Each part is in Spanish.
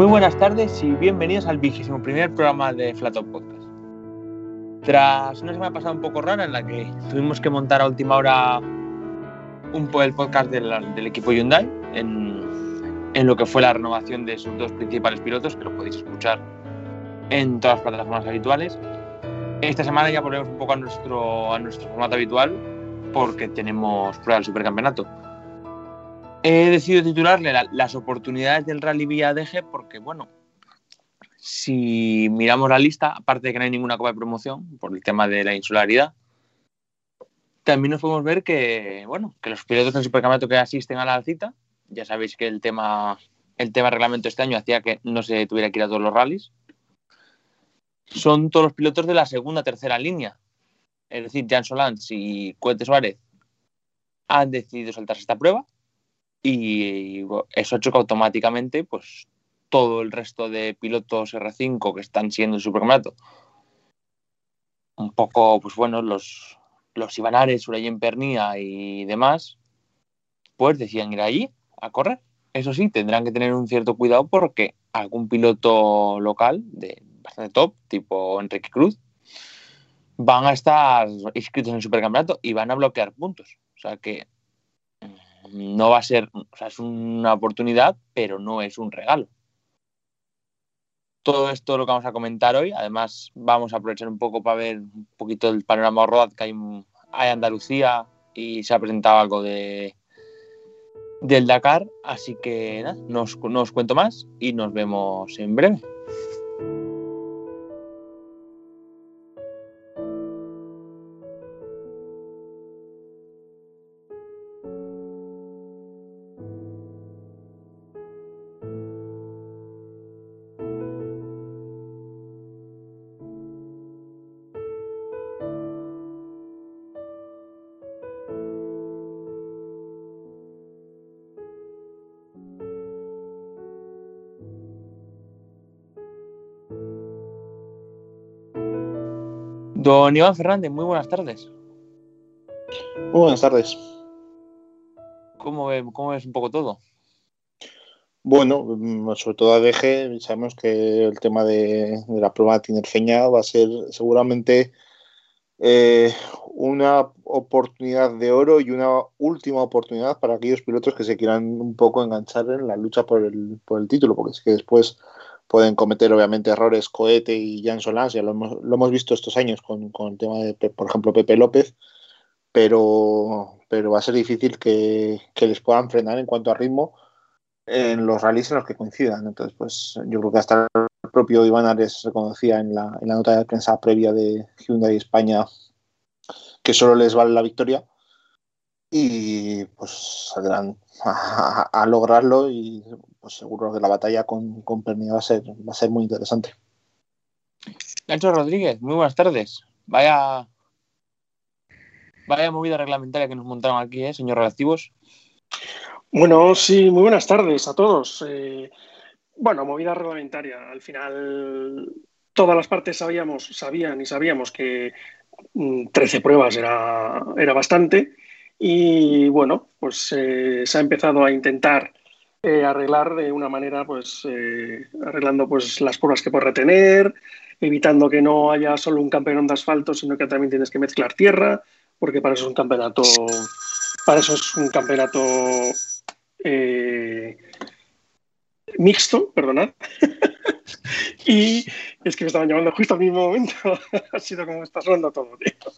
Muy buenas tardes y bienvenidos al vigésimo primer programa de Flato Podcast. Tras una semana pasada un poco rara en la que tuvimos que montar a última hora un el podcast del, del equipo Hyundai en, en, lo que fue la renovación de sus dos principales pilotos, que lo podéis escuchar en todas las plataformas habituales. Esta semana ya volvemos un poco a nuestro, a nuestro formato habitual porque tenemos prueba del supercampeonato. He decidido titularle la, las oportunidades del Rally Vía DG porque, bueno, si miramos la lista, aparte de que no hay ninguna copa de promoción por el tema de la insularidad, también nos podemos ver que, bueno, que los pilotos del supercampeonato que asisten a la cita, ya sabéis que el tema, el tema reglamento este año hacía que no se tuviera que ir a todos los rallies, son todos los pilotos de la segunda, tercera línea. Es decir, Jan Solans y Cuete Suárez han decidido saltarse esta prueba y eso ha hecho que automáticamente pues todo el resto de pilotos R5 que están siendo el supercampeonato. Un poco pues bueno los los Ivanares, Urayen Pernía y demás pues decían ir allí a correr. Eso sí tendrán que tener un cierto cuidado porque algún piloto local de bastante top tipo Enrique Cruz van a estar inscritos en el supercampeonato y van a bloquear puntos. O sea que no va a ser, o sea, es una oportunidad, pero no es un regalo. Todo esto lo que vamos a comentar hoy. Además, vamos a aprovechar un poco para ver un poquito el panorama road que hay, en Andalucía y se ha presentado algo de del Dakar. Así que nada, no os, no os cuento más y nos vemos en breve. Don Iván Fernández, muy buenas tardes. Muy buenas tardes. ¿Cómo, ve, cómo ves un poco todo? Bueno, mm, sobre todo ADG, sabemos que el tema de, de la prueba tinerfeña va a ser seguramente eh, una oportunidad de oro y una última oportunidad para aquellos pilotos que se quieran un poco enganchar en la lucha por el, por el título, porque es que después pueden cometer obviamente errores Cohete y Jan Solans, ya lo hemos, lo hemos visto estos años con, con, el tema de, por ejemplo, Pepe López, pero, pero va a ser difícil que, que, les puedan frenar en cuanto a ritmo en los rallies en los que coincidan. Entonces, pues yo creo que hasta el propio Iván Ares reconocía en la, en la nota de prensa previa de Hyundai España que solo les vale la victoria y pues saldrán a, a, a, lograrlo y pues seguro que la batalla con, con Pernia va a ser va a ser muy interesante. Nacho Rodríguez, muy buenas tardes. Vaya vaya movida reglamentaria que nos montaron aquí, ¿eh, señor Relativos. Bueno, sí, muy buenas tardes a todos. Eh, bueno, movida reglamentaria. Al final todas las partes sabíamos, sabían y sabíamos que 13 mm, pruebas era, era bastante y bueno, pues eh, se ha empezado a intentar eh, arreglar de una manera, pues eh, arreglando pues las pruebas que puedes retener, evitando que no haya solo un campeón de asfalto, sino que también tienes que mezclar tierra, porque para eso es un campeonato, para eso es un campeonato mixto, perdonad. y es que me estaban llamando justo al mismo momento, ha sido como está sonando todo, tío.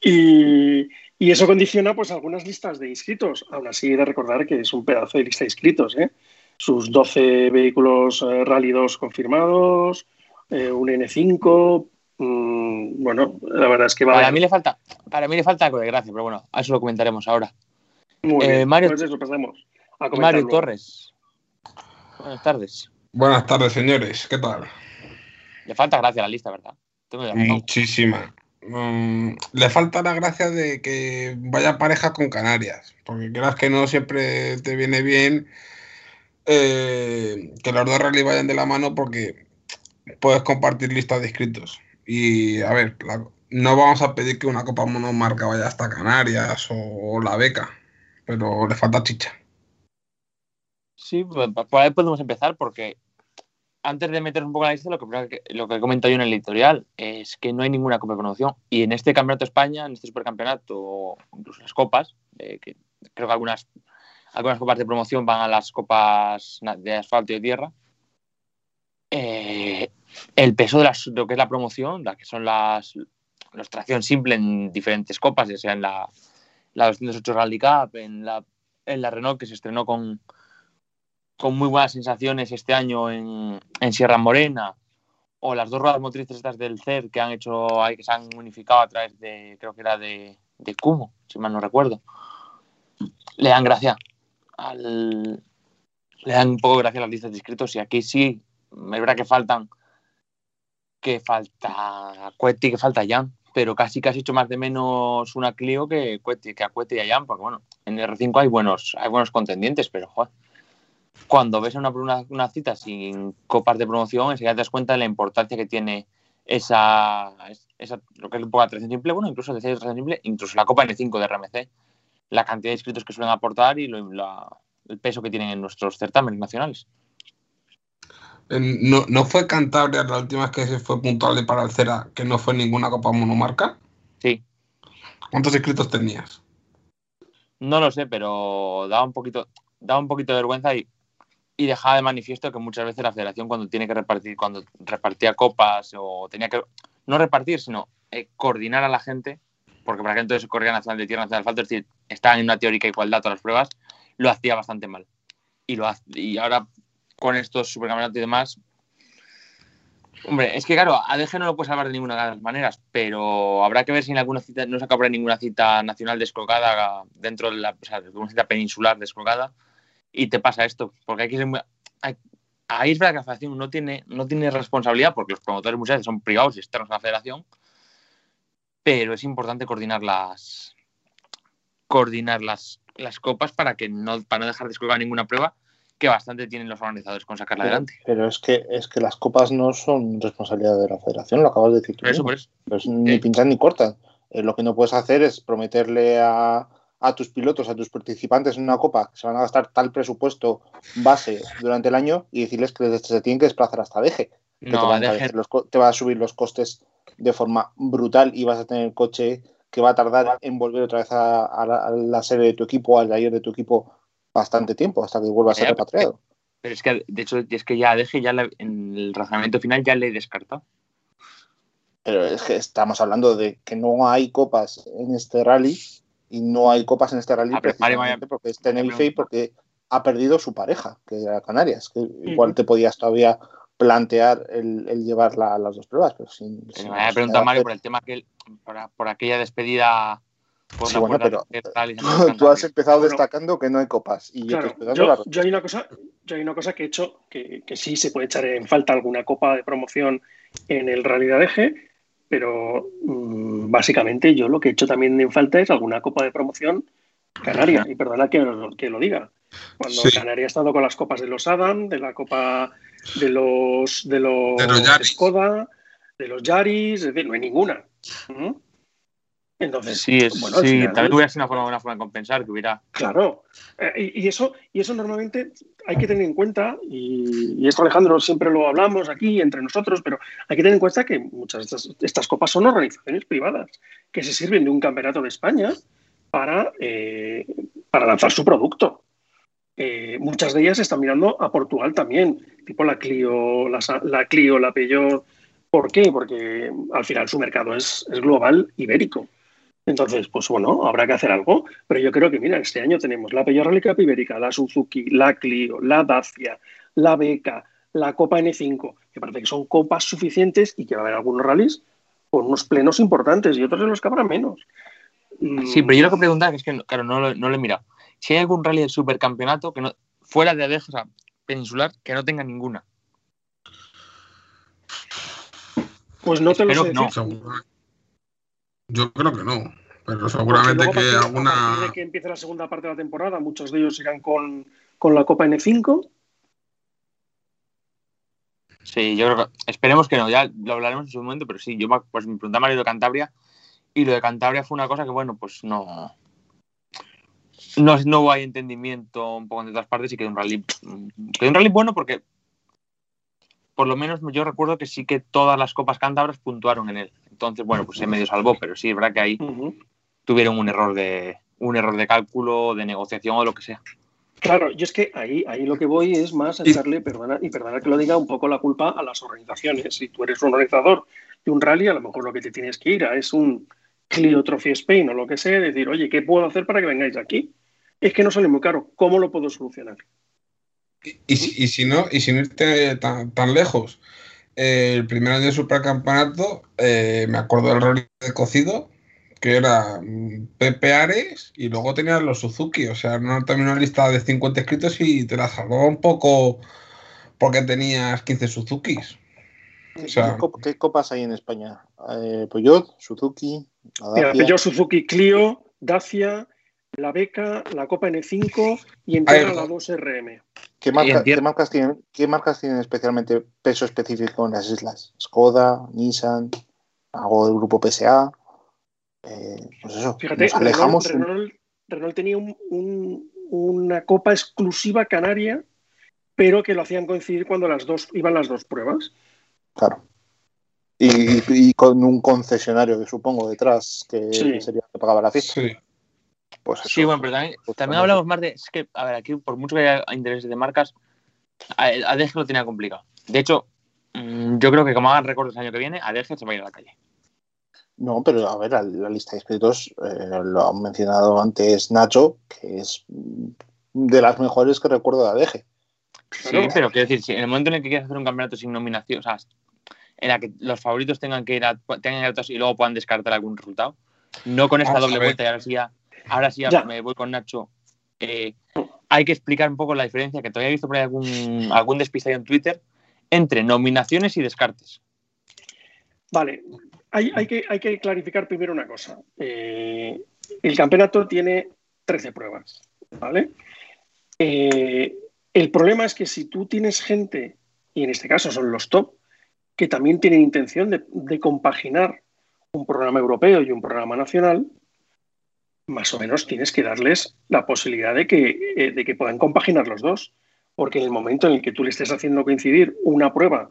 Y y eso condiciona pues algunas listas de inscritos. Aún así, he de recordar que es un pedazo de lista de inscritos. ¿eh? Sus 12 vehículos eh, Rally 2 confirmados, eh, un N5. Mmm, bueno, la verdad es que va para, mí le falta, para mí le falta algo de gracia, pero bueno, a eso lo comentaremos ahora. Muy bien, Mario, pues eso pasamos a Mario Torres. Buenas tardes. Buenas tardes, señores. ¿Qué tal? Le falta gracia a la lista, ¿verdad? Muchísima. Um, le falta la gracia de que vaya pareja con Canarias, porque quieras que no siempre te viene bien eh, que los dos rally vayan de la mano porque puedes compartir listas de inscritos. Y a ver, no vamos a pedir que una copa monomarca vaya hasta Canarias o, la beca, pero le falta chicha. Sí, pues, por ahí podemos empezar porque antes de meter un poco en la lista, lo que, lo que he comentado yo en el editorial es que no hay ninguna Copa de Promoción. Y en este Campeonato de España, en este Supercampeonato, incluso las copas, eh, creo que algunas, algunas copas de promoción van a las copas de asfalto y de tierra, eh, el peso de las, lo que es la promoción, la que son las la extracción simple en diferentes copas, ya sea en la, la 208 Rally Cup, en la, en la Renault que se estrenó con, con muy buenas sensaciones este año en, en Sierra Morena, o las dos ruedas motrices estas del CER que han hecho que se han unificado a través de, creo que era de, de Kumo, si mal no recuerdo, le dan gracia al, le dan un poco gracia a las listas de inscritos y aquí sí, es verdad que faltan que falta Cueti, que falta Jan, pero casi casi hecho más de menos una Clio que, Cueti, que a Cueti y a Jan, porque bueno, en el R5 hay buenos, hay buenos contendientes, pero joder, cuando ves una, una, una, cita sin copas de promoción, enseguida te das cuenta de la importancia que tiene esa, esa lo que es un poco la tracción simple, bueno, incluso de simple, incluso la Copa N5 de RMC, la cantidad de inscritos que suelen aportar y lo, la, el peso que tienen en nuestros certámenes nacionales. ¿No, ¿No, fue Cantabria la última vez que se fue puntual para el Cera que no fue ninguna Copa Monomarca? Sí. ¿Cuántos inscritos tenías? No lo sé, pero daba un poquito, daba un poquito de vergüenza y y dejaba de manifiesto que muchas veces la federación cuando tiene que repartir, cuando repartía copas o tenía que, no repartir, sino eh, coordinar a la gente, porque para que entonces corría nacional de tierra, nacional de asfalto, es decir, estaban en una teórica igualdad todas las pruebas, lo hacía bastante mal. Y, lo y ahora con estos supercampeonatos y demás, hombre, es que claro, ADG no lo puede salvar de ninguna de las maneras, pero habrá que ver si en alguna cita no se acaba ninguna cita nacional descolgada dentro de la, o sea, una cita peninsular descolgada y te pasa esto, porque hay que ser muy... Hay, ahí es verdad que la federación no tiene, no tiene responsabilidad porque los promotores muchas veces son privados y externos a la federación, pero es importante coordinar las coordinar las, las copas para que no para no dejar de ninguna prueba que bastante tienen los organizadores con sacarla pero, adelante. Pero es que es que las copas no son responsabilidad de la federación, lo acabas de decir tú. Eso, por eso. Pues ni eh. pinchan ni cortan. Eh, lo que no puedes hacer es prometerle a, a tus pilotos, a tus participantes en una copa que se van a gastar tal presupuesto base durante el año y decirles que se tienen que desplazar hasta Deje. Que no, te, van deje... los, te, va a subir los costes de forma brutal y vas a tener coche que va a tardar en volver otra vez a, a, la, a la, sede de tu equipo, al taller de tu equipo, bastante tiempo hasta que vuelva a ser repatriado. Pero es que, de hecho, es que ya Deje, ya la, en el razonamiento final ya le he descartado. Pero es que estamos hablando de que no hay copas en este rally y no hay copas en este rally Ah, precisamente porque es Tenerife y porque ha perdido su pareja, que era Canarias, que igual te podías todavía plantear el, el llevarla a las dos pruebas. Pero sin, sin me había preguntado Mario por el tema que por, por aquella despedida. Por sí, bueno, pero tú, tú, has empezado bueno, destacando que no hay copas. Y claro, yo, yo, la... yo, hay una cosa, yo hay una cosa que he hecho que, que, sí se puede echar en falta alguna copa de promoción en el Rally de pero mmm, básicamente yo lo que he hecho también en falta es alguna copa de promoción canaria, y perdona que, que lo diga. Cuando sí. Canarias ha estado con las copas de los Adam, de la copa de los de los, de los Skoda, de los Yaris, es decir, no hay ninguna. ¿Mm? Entonces, sí, es, bueno, sí final, también hubiera sido una forma, una forma de compensar que hubiera. Claro, eh, y, eso, y eso normalmente hay que tener en cuenta, y, y, esto Alejandro siempre lo hablamos aquí entre nosotros, pero hay que tener en cuenta que muchas de estas, estas copas son organizaciones privadas que se sirven de un campeonato de España para, eh, para lanzar su producto. Eh, muchas de ellas están mirando a Portugal también, tipo la Clio, la, la Clio, la Peugeot. ¿Por qué? Porque al final su mercado es, es global ibérico. Entonces, pues bueno, habrá que hacer algo. Pero yo creo que, mira, este año tenemos la Cup Ibérica, la Suzuki, la Clio, la Dacia, la Beca, la Copa N5, que parece que son copas suficientes y que va a haber algunos rallies con unos plenos importantes y otros en los que habrá menos. Sí, pero yo lo que preguntaba es que, claro, no lo, no lo he mirado. Si hay algún rally de supercampeonato que no, fuera de sea, peninsular, que no tenga ninguna. Pues no te Espero lo sé. No. Yo creo que no, pero seguramente que alguna. de que empiece la segunda parte de la temporada, muchos de ellos irán con, con la Copa N5. Sí, yo creo que esperemos que no, ya lo hablaremos en su momento, pero sí, yo pues, me preguntaba Mario de Cantabria y lo de Cantabria fue una cosa que, bueno, pues no. No, no hay entendimiento un poco en otras partes y quedó un rally. Quedó un rally bueno porque por lo menos yo recuerdo que sí que todas las copas cántabras puntuaron en él. Entonces, bueno, pues se medio salvó, pero sí, es verdad que ahí tuvieron un error de un error de cálculo, de negociación o lo que sea. Claro, yo es que ahí, ahí lo que voy es más a echarle, perdona, y perdona que lo diga, un poco la culpa a las organizaciones. Si tú eres un organizador de un rally, a lo mejor lo que te tienes que ir a es un Clio Trophy Spain o lo que sea, decir, oye, ¿qué puedo hacer para que vengáis aquí? Es que no sale muy caro, ¿cómo lo puedo solucionar? Y, si no, y sin irte tan, lejos, eh, el primer año de supercampeonato, eh, me acuerdo del rally de cocido, que era mm, Pepe Ares y luego tenías los Suzuki, o sea, no también una lista de 50 escritos y te la salvaba un poco porque tenías 15 Suzukis. ¿Qué, copas hay en España? Eh, Peugeot, Suzuki, Mira, Peugeot, Suzuki, Clio, Dacia, la Beca, la Copa N5 y entera la 2RM. ¿Qué, marcas tienen, ¿Qué marcas tienen especialmente peso específico en las islas? Skoda, Nissan, algo del grupo PSA. Eh, pues eso, Fíjate, alejamos Renault, tenía una copa exclusiva canaria, pero que lo hacían coincidir cuando las dos iban las dos pruebas. Claro. Y, con un concesionario que supongo detrás que sería que pagaba la fiesta. Sí. Pues sí, bueno, pero también, pues hablamos más de. Es que, a ver, aquí, por mucho que haya intereses de marcas, ADG lo tenía complicado. De hecho, mm, yo creo que como hagan récords el año que viene, ADG se va a ir a la calle. No, pero a ver, la, lista de inscritos eh, lo ha mencionado antes Nacho, que es de las mejores que recuerdo de ADG. Sí, pero quiero decir, si en el momento en el que quieres hacer un campeonato sin nominación, o sea, en la que los favoritos tengan que ir a, tengan que y luego puedan descartar algún resultado, no con esta doble vuelta y ahora sí ya, ahora sí ya, me voy con Nacho. Eh, hay que explicar un poco la diferencia, que todavía he visto por ahí algún, algún en Twitter, entre nominaciones y descartes. Vale, hay, que, hay que, clarificar primero una cosa. Eh, el campeonato tiene 13 pruebas, ¿vale? Eh, el problema es que si tú tienes gente, y en este caso son los top, que también tienen intención de, compaginar un programa europeo y un programa nacional, más o menos tienes que darles la posibilidad de que, eh, de que puedan compaginar los dos. Porque en el momento en el que tú le estés haciendo coincidir una prueba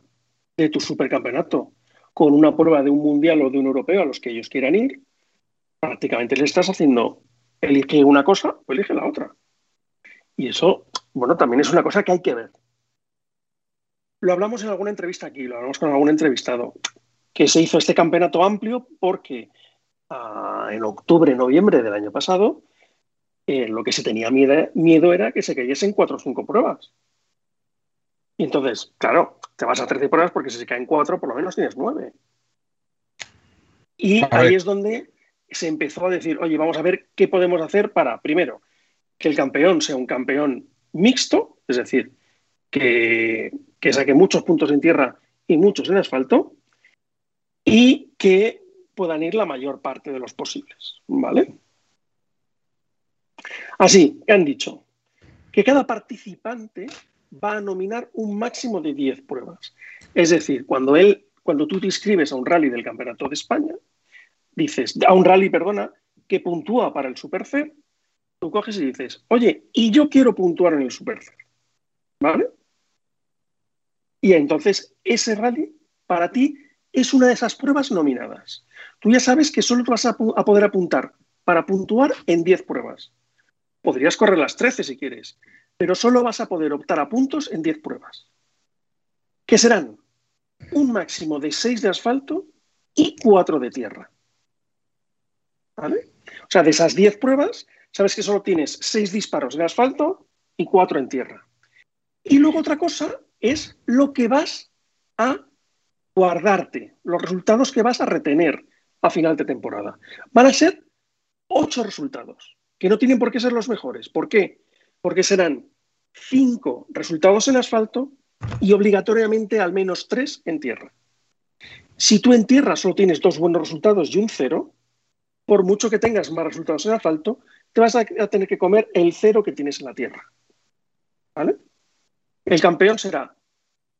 de tu supercampeonato con una prueba de un mundial o de un europeo a los que ellos quieran ir, prácticamente le estás haciendo, elige una cosa o elige la otra. Y eso, bueno, también es una cosa que hay que ver. Lo hablamos en alguna entrevista aquí, lo hablamos con algún entrevistado, que se hizo este campeonato amplio porque en octubre, noviembre del año pasado, eh, lo que se tenía miedo, miedo era que se cayesen cuatro o cinco pruebas. Y entonces, claro, te vas a 13 pruebas porque si se caen cuatro, por lo menos tienes nueve. Y ahí es donde se empezó a decir, oye, vamos a ver qué podemos hacer para, primero, que el campeón sea un campeón mixto, es decir, que, que saque muchos puntos en tierra y muchos en asfalto, y que puedan ir la mayor parte de los posibles, ¿vale? Así, han dicho que cada participante va a nominar un máximo de 10 pruebas. Es decir, cuando, él, cuando tú te inscribes a un rally del Campeonato de España, dices, a un rally, perdona, que puntúa para el Supercer, tú coges y dices, oye, y yo quiero puntuar en el Supercer. ¿Vale? Y entonces ese rally para ti es una de esas pruebas nominadas. Tú ya sabes que solo vas a, a poder apuntar para puntuar en 10 pruebas. Podrías correr las 13 si quieres, pero solo vas a poder optar a puntos en 10 pruebas, que serán un máximo de 6 de asfalto y 4 de tierra. ¿Vale? O sea, de esas 10 pruebas, sabes que solo tienes 6 disparos de asfalto y 4 en tierra. Y luego otra cosa es lo que vas a guardarte, los resultados que vas a retener a final de temporada. Van a ser 8 resultados, que no tienen por qué ser los mejores. ¿Por qué? porque serán cinco resultados en asfalto y obligatoriamente al menos tres en tierra. Si tú en tierra solo tienes dos buenos resultados y un cero, por mucho que tengas más resultados en asfalto, te vas a, tener que comer el cero que tienes en la tierra. ¿Vale? El campeón será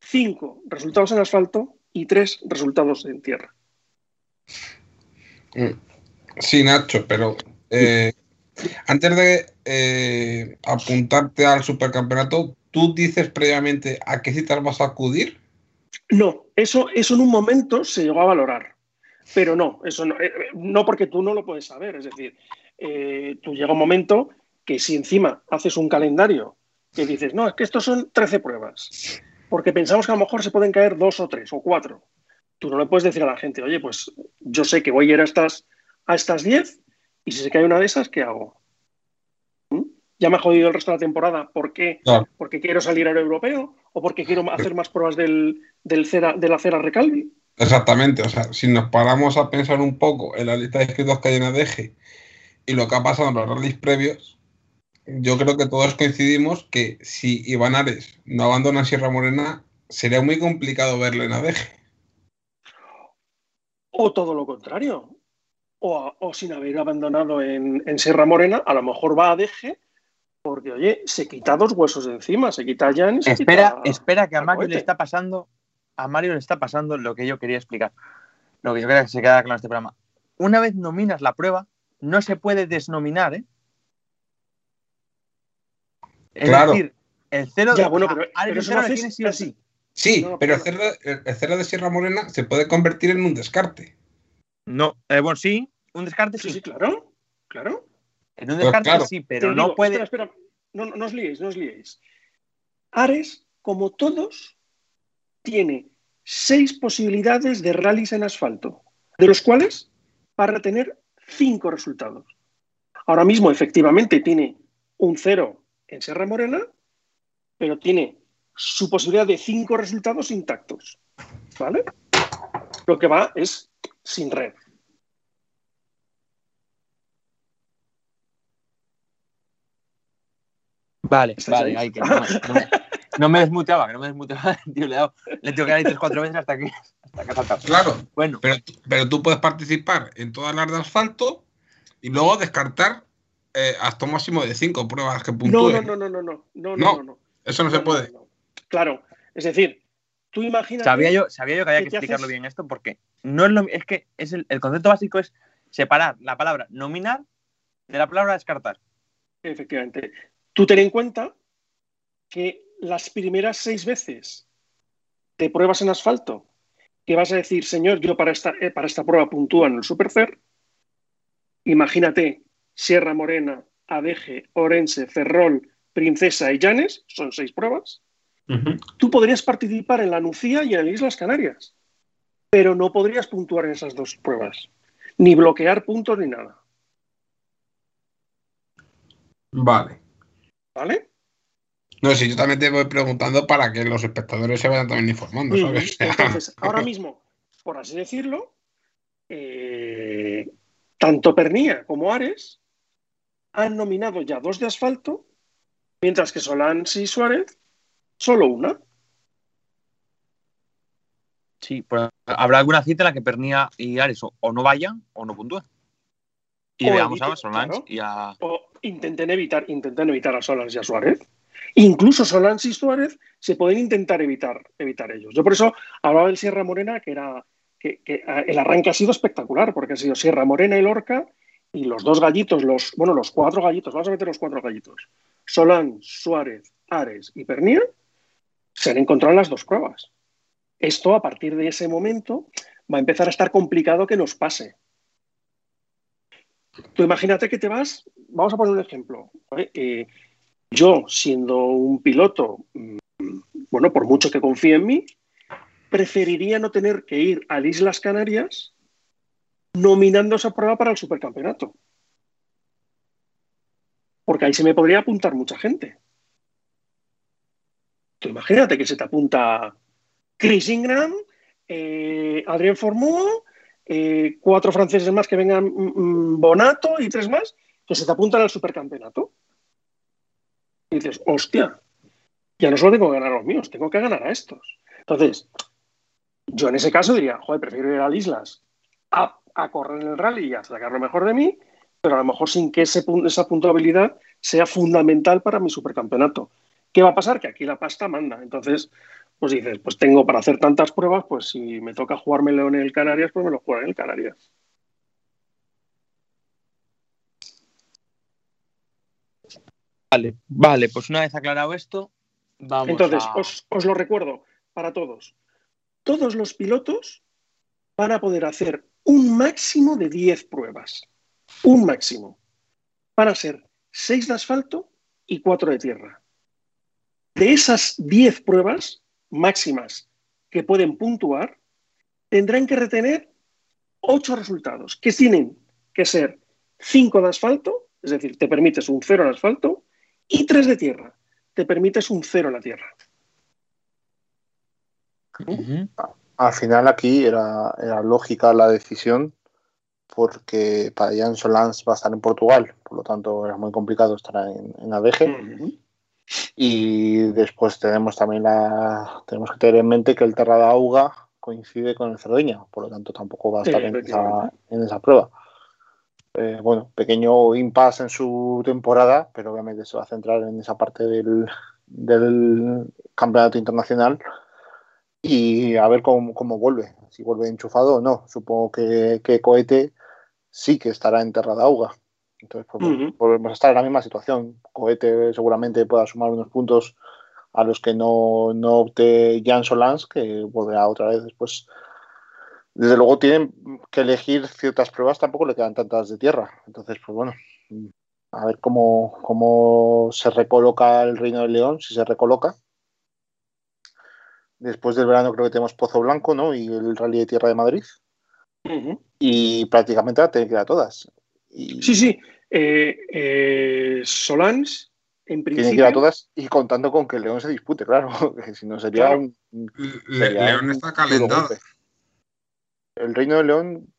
cinco resultados en asfalto y tres resultados en tierra. Mm. Sí, Nacho, pero eh, antes de eh, apuntarte al supercampeonato, ¿tú dices previamente a qué citas vas a acudir? No, eso, eso en un momento se llegó a valorar, pero no, eso no, eh, no porque tú no lo puedes saber. Es decir, eh, tú llega un momento que si encima haces un calendario que dices, no, es que estos son 13 pruebas, porque pensamos que a lo mejor se pueden caer dos o tres o cuatro. Tú no le puedes decir a la gente, oye, pues yo sé que voy a ir a estas, a estas 10 y si se cae una de esas, ¿qué hago? ¿Mm? Ya me ha jodido el resto de la temporada. ¿Por qué? ¿Porque quiero salir al europeo? ¿O porque quiero hacer más pruebas del, del cera, de la cera recalvi? Exactamente, o sea, si nos paramos a pensar un poco en la lista de inscritos que hay en ADG y lo que ha pasado en los rallies previos, yo creo que todos coincidimos que si Iván Ares no abandona Sierra Morena, sería muy complicado verle en ADG. O todo lo contrario. O, sin haber abandonado en, en Sierra Morena, a lo mejor va a DG porque, oye, se quita dos huesos de encima, se quita a Jan y se Espera, quita espera que a Mario le está pasando, a Mario le está pasando lo que yo quería explicar. Lo que yo quería que se quedara claro en este programa. Una vez nominas la prueba, no se puede desnominar, ¿eh? Es Claro. decir, el cero Ya, de bueno, pero- pero haces- sí o sí. Sí, No, pero el cero, el- el cero de Sierra Morena se puede convertir en un descarte. No, eh, bueno, sí, un descarte Sí, sí. sí, claro, claro. En un descarte claro. sí, Te pero digo, no puede. Espera, espera, no, no, no os liéis, no os liéis. Ares, como todos, tiene seis posibilidades de rallies en asfalto, de los cuales va a retener cinco resultados. Ahora mismo, efectivamente, tiene un cero en Sierra Morena, pero tiene su posibilidad de cinco resultados intactos. ¿Vale? Lo que va es sin red. Vale, ¿Estáis vale, ahí? ay, que no, me- no me, no me desmuteaba, que no me desmuteaba. Tío, le, he dado- le tengo que dar ahí tres, cuatro veces hasta que, hasta que ha saltado. Claro, Bueno, pero, pero tú puedes participar en todas las de asfalto y luego descartar eh, hasta un máximo de cinco pruebas que No, puntúen. no, no, no, no, no, no, no, No, no, no. Eso no, se puede. no, no. Claro, es decir, tú imaginas. sabía yo, sabía yo que había ¿Qué que explicarlo haces? bien esto porque no es lo es que es el, el concepto básico es separar la palabra nominar de la palabra descartar. Efectivamente. Tú ten en cuenta que las primeras seis veces de pruebas en asfalto que vas a decir, señor, yo para esta, eh, para esta prueba puntúa en el Supercer, imagínate Sierra Morena, Adeje, Orense, Ferrol, Princesa y Llanes, son seis pruebas. Tú podrías participar en la Nucía y en el Islas Canarias, pero no podrías puntuar en esas dos pruebas, ni bloquear puntos ni nada. Vale. ¿Vale? No, si yo también te voy preguntando para que los espectadores se vayan también informando, ¿sabes? Entonces, ahora mismo, por así decirlo, eh, tanto Pernía como Ares han nominado ya dos de asfalto, mientras que Solans y Suárez solo una. Sí, pues habrá alguna cita en la que Pernía y Ares o, o no vayan o no puntúen. Y O veamos evite- a Solans claro. y a. O intenten evitar, intenten evitar a Solans y a Suárez. Incluso Solans y Suárez se pueden intentar evitar, evitar ellos. Yo por eso hablaba del Sierra Morena, que era que, que, eh, el arranque ha sido espectacular, porque ha sido Sierra Morena y Lorca, y los dos gallitos, los, bueno, los cuatro gallitos, vamos a meter los cuatro gallitos. Solán, Suárez, Ares y Pernía se han encontrado en las dos pruebas. Esto, a partir de ese momento, va a empezar a estar complicado que nos pase. Tú imagínate que te vas, vamos a poner un ejemplo. Eh, yo, siendo un piloto, mm, bueno, por mucho que confíe en mí, preferiría no tener que ir a Islas Canarias nominando esa prueba para el supercampeonato. Porque ahí se me podría apuntar mucha gente. Tú imagínate que se te apunta Chris Ingram, eh, Adrien Formó, eh, cuatro franceses más que vengan mm, mm, Bonato y tres más que se te apuntan al supercampeonato. Y dices, hostia, ya no solo tengo que ganar a los míos, tengo que ganar a estos. Entonces, yo en ese caso diría, joder, prefiero ir a las islas a, a correr en el rally y a sacar lo mejor de mí, pero a lo mejor sin que ese, esa puntuabilidad sea fundamental para mi supercampeonato. ¿Qué va a pasar? Que aquí la pasta manda. Entonces, pues dices, pues tengo para hacer tantas pruebas, pues si me toca jugármelo en el Canarias, pues me lo juego en el Canarias. Vale, vale, pues una vez aclarado esto, vamos Entonces, a. os, os lo recuerdo para todos. todos los pilotos van a poder hacer un máximo de 10 pruebas. Un máximo. Van a ser 6 de asfalto y 4 de tierra. De esas 10 pruebas máximas que pueden puntuar, tendrán que retener 8 resultados, que tienen que ser 5 de asfalto, es decir, te permites un 0 en asfalto, y 3 de tierra, te permites un 0 en la tierra. Al final aquí era, era, lógica la decisión porque para Jan Solans va a estar en Portugal, por lo tanto era muy complicado estar en, en ADG. -huh. Y después tenemos también la tenemos que tener en mente que el Terra de Auga coincide con el Cerdeña, por lo tanto tampoco va a estar sí, en, esa, en, esa, prueba. Eh, bueno, pequeño impasse en su temporada, pero obviamente se va a centrar en esa parte del, del campeonato internacional y a ver cómo, cómo, vuelve, si vuelve enchufado o no. Supongo que, que Cohete sí que estará en Terra de Auga. Entonces, pues, uh -huh. volvemos a estar en la misma situación. Cohete seguramente pueda sumar unos puntos a los que no, no opte Jan Solans, que volverá otra vez después. Desde luego tienen que elegir ciertas pruebas, tampoco le quedan tantas de tierra. Entonces, pues bueno, a ver cómo, cómo se recoloca el Reino del León, si se recoloca. Después del verano creo que tenemos Pozo Blanco, ¿no? Y el Rally de Tierra de Madrid. Uh -huh. Y prácticamente la tienen que ir a todas. Y... Sí, sí. Eh, eh, Solans, en principio. Tiene que ir a todas y contando con que el León se dispute, claro. Que si no sería claro. un. Sería León un está calentado. El Reino de León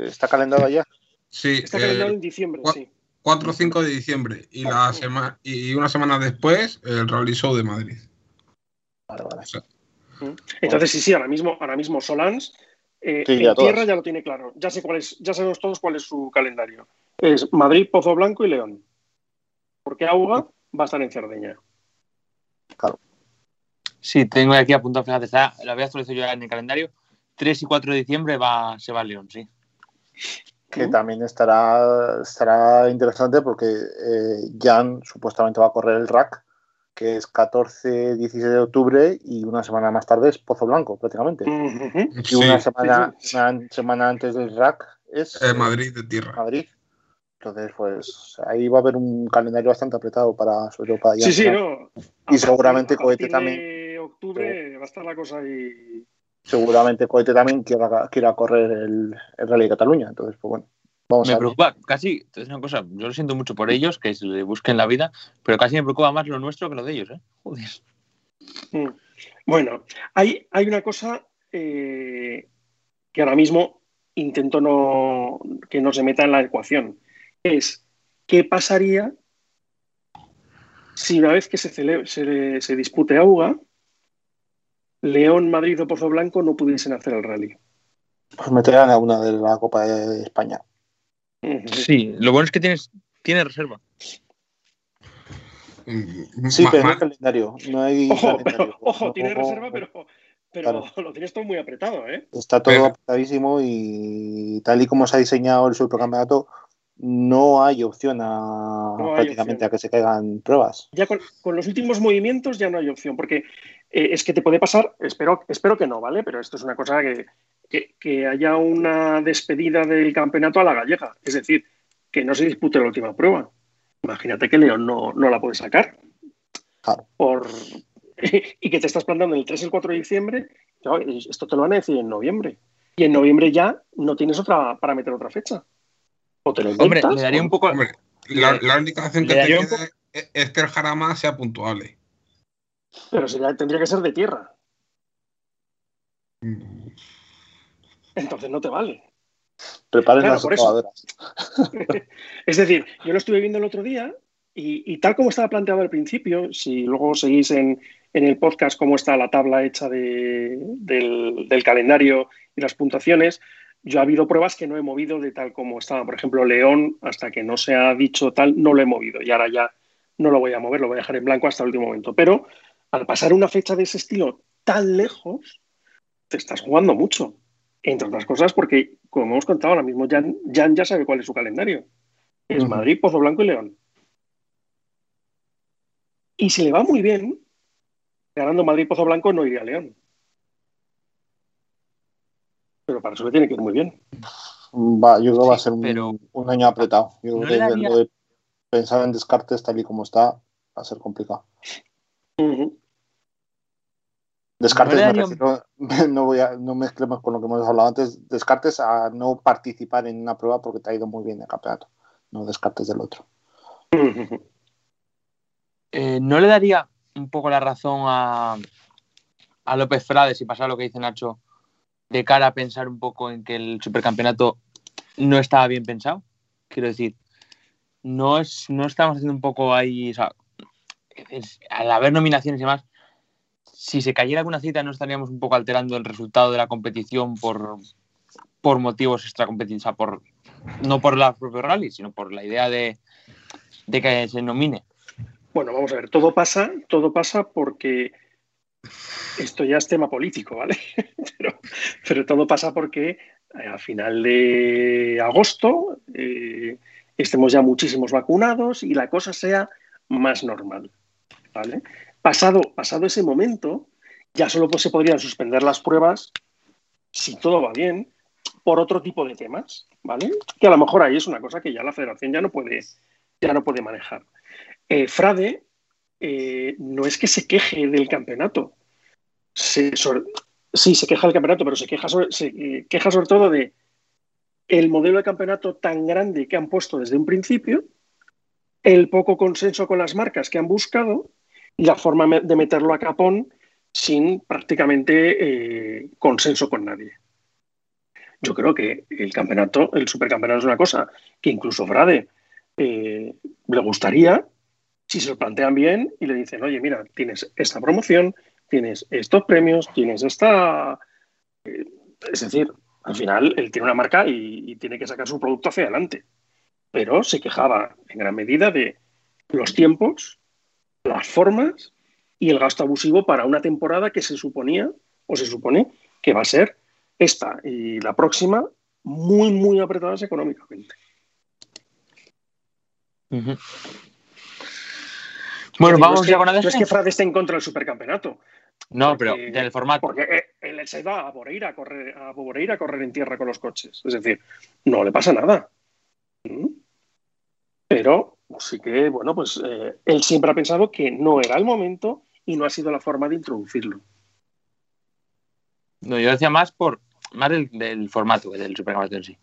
está calendado ya. Sí. Está calendado en diciembre, sí. 4 o 5 de diciembre. Y, la sema y una semana después, el Rally Show de Madrid. Vale, vale. O sea, entonces, sí, sí, ahora mismo, ahora mismo Solans eh, Sí, en tierra ya lo tiene claro. Ya sé cuál es, ya sabemos todos cuál es su calendario. Es Madrid, Pozo Blanco y León. Porque Auga va a estar en Cerdeña. Sí, tengo aquí apuntado, fíjate, está, lo había actualizado yo en el calendario. 3 y 4 de diciembre va, se va a León, sí. Que también estará, estará interesante porque eh, Jan supuestamente va a correr el rack, que es 14, 16 de octubre y una semana más tarde es Pozo Blanco, prácticamente. Y sí, una semana, sí, sí. una semana antes del rack es eh, Madrid de tierra. Madrid. Entonces, pues ahí va a haber un calendario bastante apretado para, sobre todo para Jan. Sí, sí, ¿no? Y A seguramente partir- a Cohete partir también. de octubre va a estar la cosa ahí. Seguramente Cohete también quiera, quiera correr el, el Rally de Cataluña. Entonces, pues bueno, vamos Me a preocupa, casi, es una cosa, yo lo siento mucho por ellos, que se le busquen la vida, pero casi me preocupa más lo nuestro que lo de ellos, ¿eh? Joder. Mm. Bueno, hay, hay una cosa eh, que ahora mismo intento no, que no se meta en la ecuación. Es, ¿qué pasaría si una vez que se, cele- se, se dispute Auga, León, Madrid o Pozo Blanco no pudiesen hacer el rally? Pues meterán a una de la Copa de España. Sí, lo bueno es que tienes, tiene reserva. Mm, Sí, pero no hay calendario. No hay Ojo, calendario. pero, ojo, No- tiene reserva, pero, pero Claro. lo tienes todo muy apretado, ¿eh? Está todo Pero- apretadísimo y tal y como se ha diseñado el supercampeonato, no hay opción a No hay prácticamente opción. a que se caigan pruebas. Ya con, con los últimos movimientos ya no hay opción, porque eh, es que te puede pasar, espero, espero que no, ¿vale? Pero esto es una cosa que, que, que haya una despedida del campeonato a la gallega, es decir, que no se dispute la última prueba. Imagínate que León no, no la puede sacar. Claro. Por, y que te estás planteando el 3 y el 4 de diciembre, esto te lo van a decir en noviembre. Y en noviembre ya no tienes otra para meter otra fecha. O te lo Hombre, inventas, le daría o- un poco. Hombre, la, la única opción que te queda es, es que el Jarama sea puntuable. Pero sería- tendría que ser de tierra. Mm, Entonces no te vale. Preparen Claro, las excavadoras. Es decir, yo lo estuve viendo el otro día y, y tal como estaba planteado al principio, si luego seguís en, en el podcast cómo está la tabla hecha de- del, del calendario y las puntuaciones, yo ha habido pruebas que no he movido de tal como estaba. Por ejemplo, León, hasta que no se ha dicho tal, no lo he movido y ahora ya no lo voy a mover, lo voy a dejar en blanco hasta el último momento. Pero al pasar una fecha de ese estilo tan lejos, te estás jugando mucho. Entre otras cosas porque, como hemos contado ahora mismo, Jan, Jan ya sabe cuál es su calendario. Es. Madrid, Pozo Blanco y León. Y si le va muy bien, ganando Madrid, Pozo Blanco, no iría a León. para eso le tiene que ir muy bien. Va, yo creo que va a ser un, pero- un año apretado. Yo ¿No creo que daría- lo de pensar en descartes tal y como está va a ser complicado. Descartes ¿No le me daría- refiero- no voy a, no mezclemos con lo que hemos hablado antes, descartes a no participar en una prueba porque te ha ido muy bien el campeonato, no descartes del otro. Eh, ¿No le daría un poco la razón a, a López Frade, si pasa lo que dice Nacho, de cara a pensar un poco en que el supercampeonato no estaba bien pensado? Quiero decir, no, es, no estamos haciendo un poco ahí. o sea, es- al haber nominaciones y demás, si se cayera alguna cita, no estaríamos un poco alterando el resultado de la competición por, por motivos extracompetitivos, o sea, por, no por los propios rallies, sino por la idea de, de que se nomine. Bueno, vamos a ver, todo pasa, todo pasa porque esto ya es tema político, ¿vale? pero, pero todo pasa porque eh, a final de agosto eh, estemos ya muchísimos vacunados y la cosa sea más normal, ¿vale? Pasado, pasado ese momento, ya solo pues, se podrían suspender las pruebas, si todo va bien, por otro tipo de temas, ¿vale? Que a lo mejor ahí es una cosa que ya la federación ya no puede, ya no puede manejar. Eh, Frade eh, no es que se queje del campeonato. Sí, se queja del campeonato, pero se queja se eh, queja sobre todo de el modelo de campeonato tan grande que han puesto desde un principio, el poco consenso con las marcas que han buscado y la forma de meterlo a capón sin prácticamente eh, consenso con nadie. Yo creo que el campeonato, el supercampeonato es una cosa que incluso Frade eh, le gustaría si se lo plantean bien y le dicen, oye, mira, tienes esta promoción, tienes estos premios, tienes esta... eh, es decir, al final él tiene una marca y, y tiene que sacar su producto hacia adelante. Pero se quejaba en gran medida de los tiempos, las formas y el gasto abusivo para una temporada que se suponía o se supone que va a ser esta y la próxima muy, muy apretadas económicamente. Bueno, vamos es que- ya con No es que Frade esté en contra del supercampeonato, No, pero del formato. porque eh, él se va a Boreira a correr, a Boreira a correr en tierra con los coches. Es decir, no le pasa nada. ¿Mm? Pero sí que, bueno, pues eh, él siempre ha pensado que no era el momento y no ha sido la forma de introducirlo. No, yo decía más por más del, del formato del supercampeonato en sí.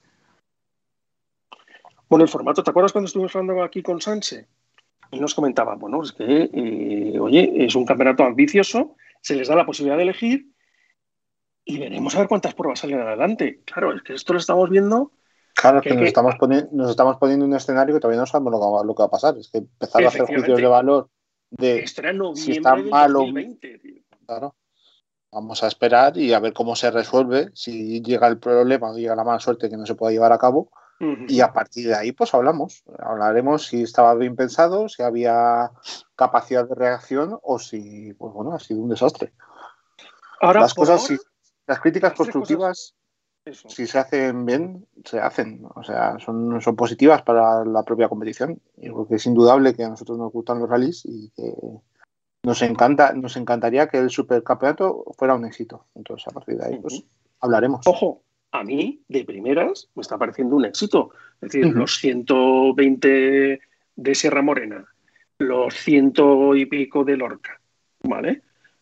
Bueno, el formato, ¿te acuerdas cuando estuvimos hablando aquí con Sanse? Él nos comentaba, bueno, es que, eh, oye, es un campeonato ambicioso, se les da la posibilidad de elegir y veremos a ver cuántas pruebas salen adelante. Claro, es que esto lo estamos viendo Claro, Que- que nos estamos, poniendo, nos estamos poniendo un escenario que todavía no sabemos lo que, va, lo que va a pasar. Es que empezar a hacer juicios de valor de, si está del mal o- 2020, tío. claro, vamos a esperar y a ver cómo se resuelve, si llega el problema o llega la mala suerte que no se pueda llevar a cabo. Y a partir de ahí, pues hablamos. Hablaremos si estaba bien pensado, si había capacidad de reacción o si, pues bueno, ha sido un desastre. Ahora, Las cosas, ahora, las críticas constructivas, eso. si se hacen bien, se hacen. O sea, son, son positivas para la propia competición. Y porque es indudable que a nosotros nos gustan los rallies y que nos encanta, nos encantaría que el supercampeonato fuera un éxito. Entonces, a partir de ahí, pues hablaremos. Ojo, a mí, de primeras, me está pareciendo un éxito. Es decir, Ujú. los 120 de Sierra Morena, los ciento y pico de Lorca, ¿vale?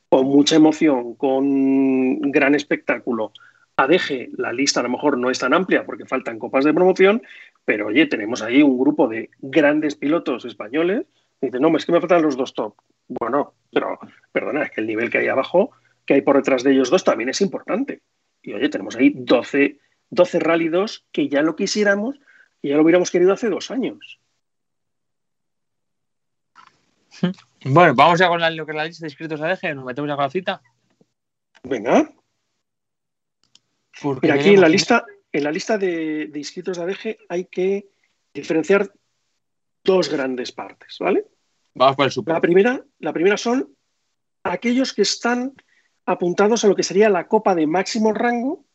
Con mucha emoción, con gran espectáculo. ADG, la lista a lo mejor no es tan amplia porque faltan copas de promoción, pero oye, tenemos ahí un grupo de grandes pilotos españoles. Dicen, no, es que me faltan los dos top. Bueno, pero perdona, es que el nivel que hay abajo, que hay por detrás de ellos dos, también es importante. Y oye, tenemos ahí 12, 12 Rally 2 que ya lo quisiéramos, que ya lo hubiéramos querido hace dos años. Bueno, vamos ya con la, lo que es la lista de inscritos a ADG. Nos metemos ya con la cita. Venga, Porque mira, aquí en la lista, en la lista de, de inscritos de ADG hay que diferenciar dos grandes partes, ¿vale? Vamos por el super. La primera, la primera son aquellos que están apuntados a lo que sería la Copa de máximo rango,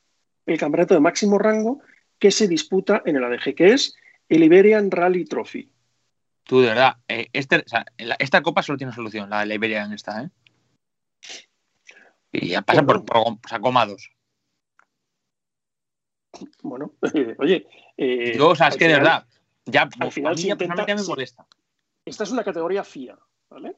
el campeonato de máximo rango que se disputa en el ADG, que es el Iberian Rally Trophy. Tú, de verdad, eh, este- o sea, la- esta copa solo tiene solución, la de la Iberia en esta, ¿eh? Y ya pasa por, por, o sea, comados. Bueno, oye. Eh, Yo, o sea, es que de verdad, ya al final a mí ya me molesta. esta es una categoría FIA, ¿vale?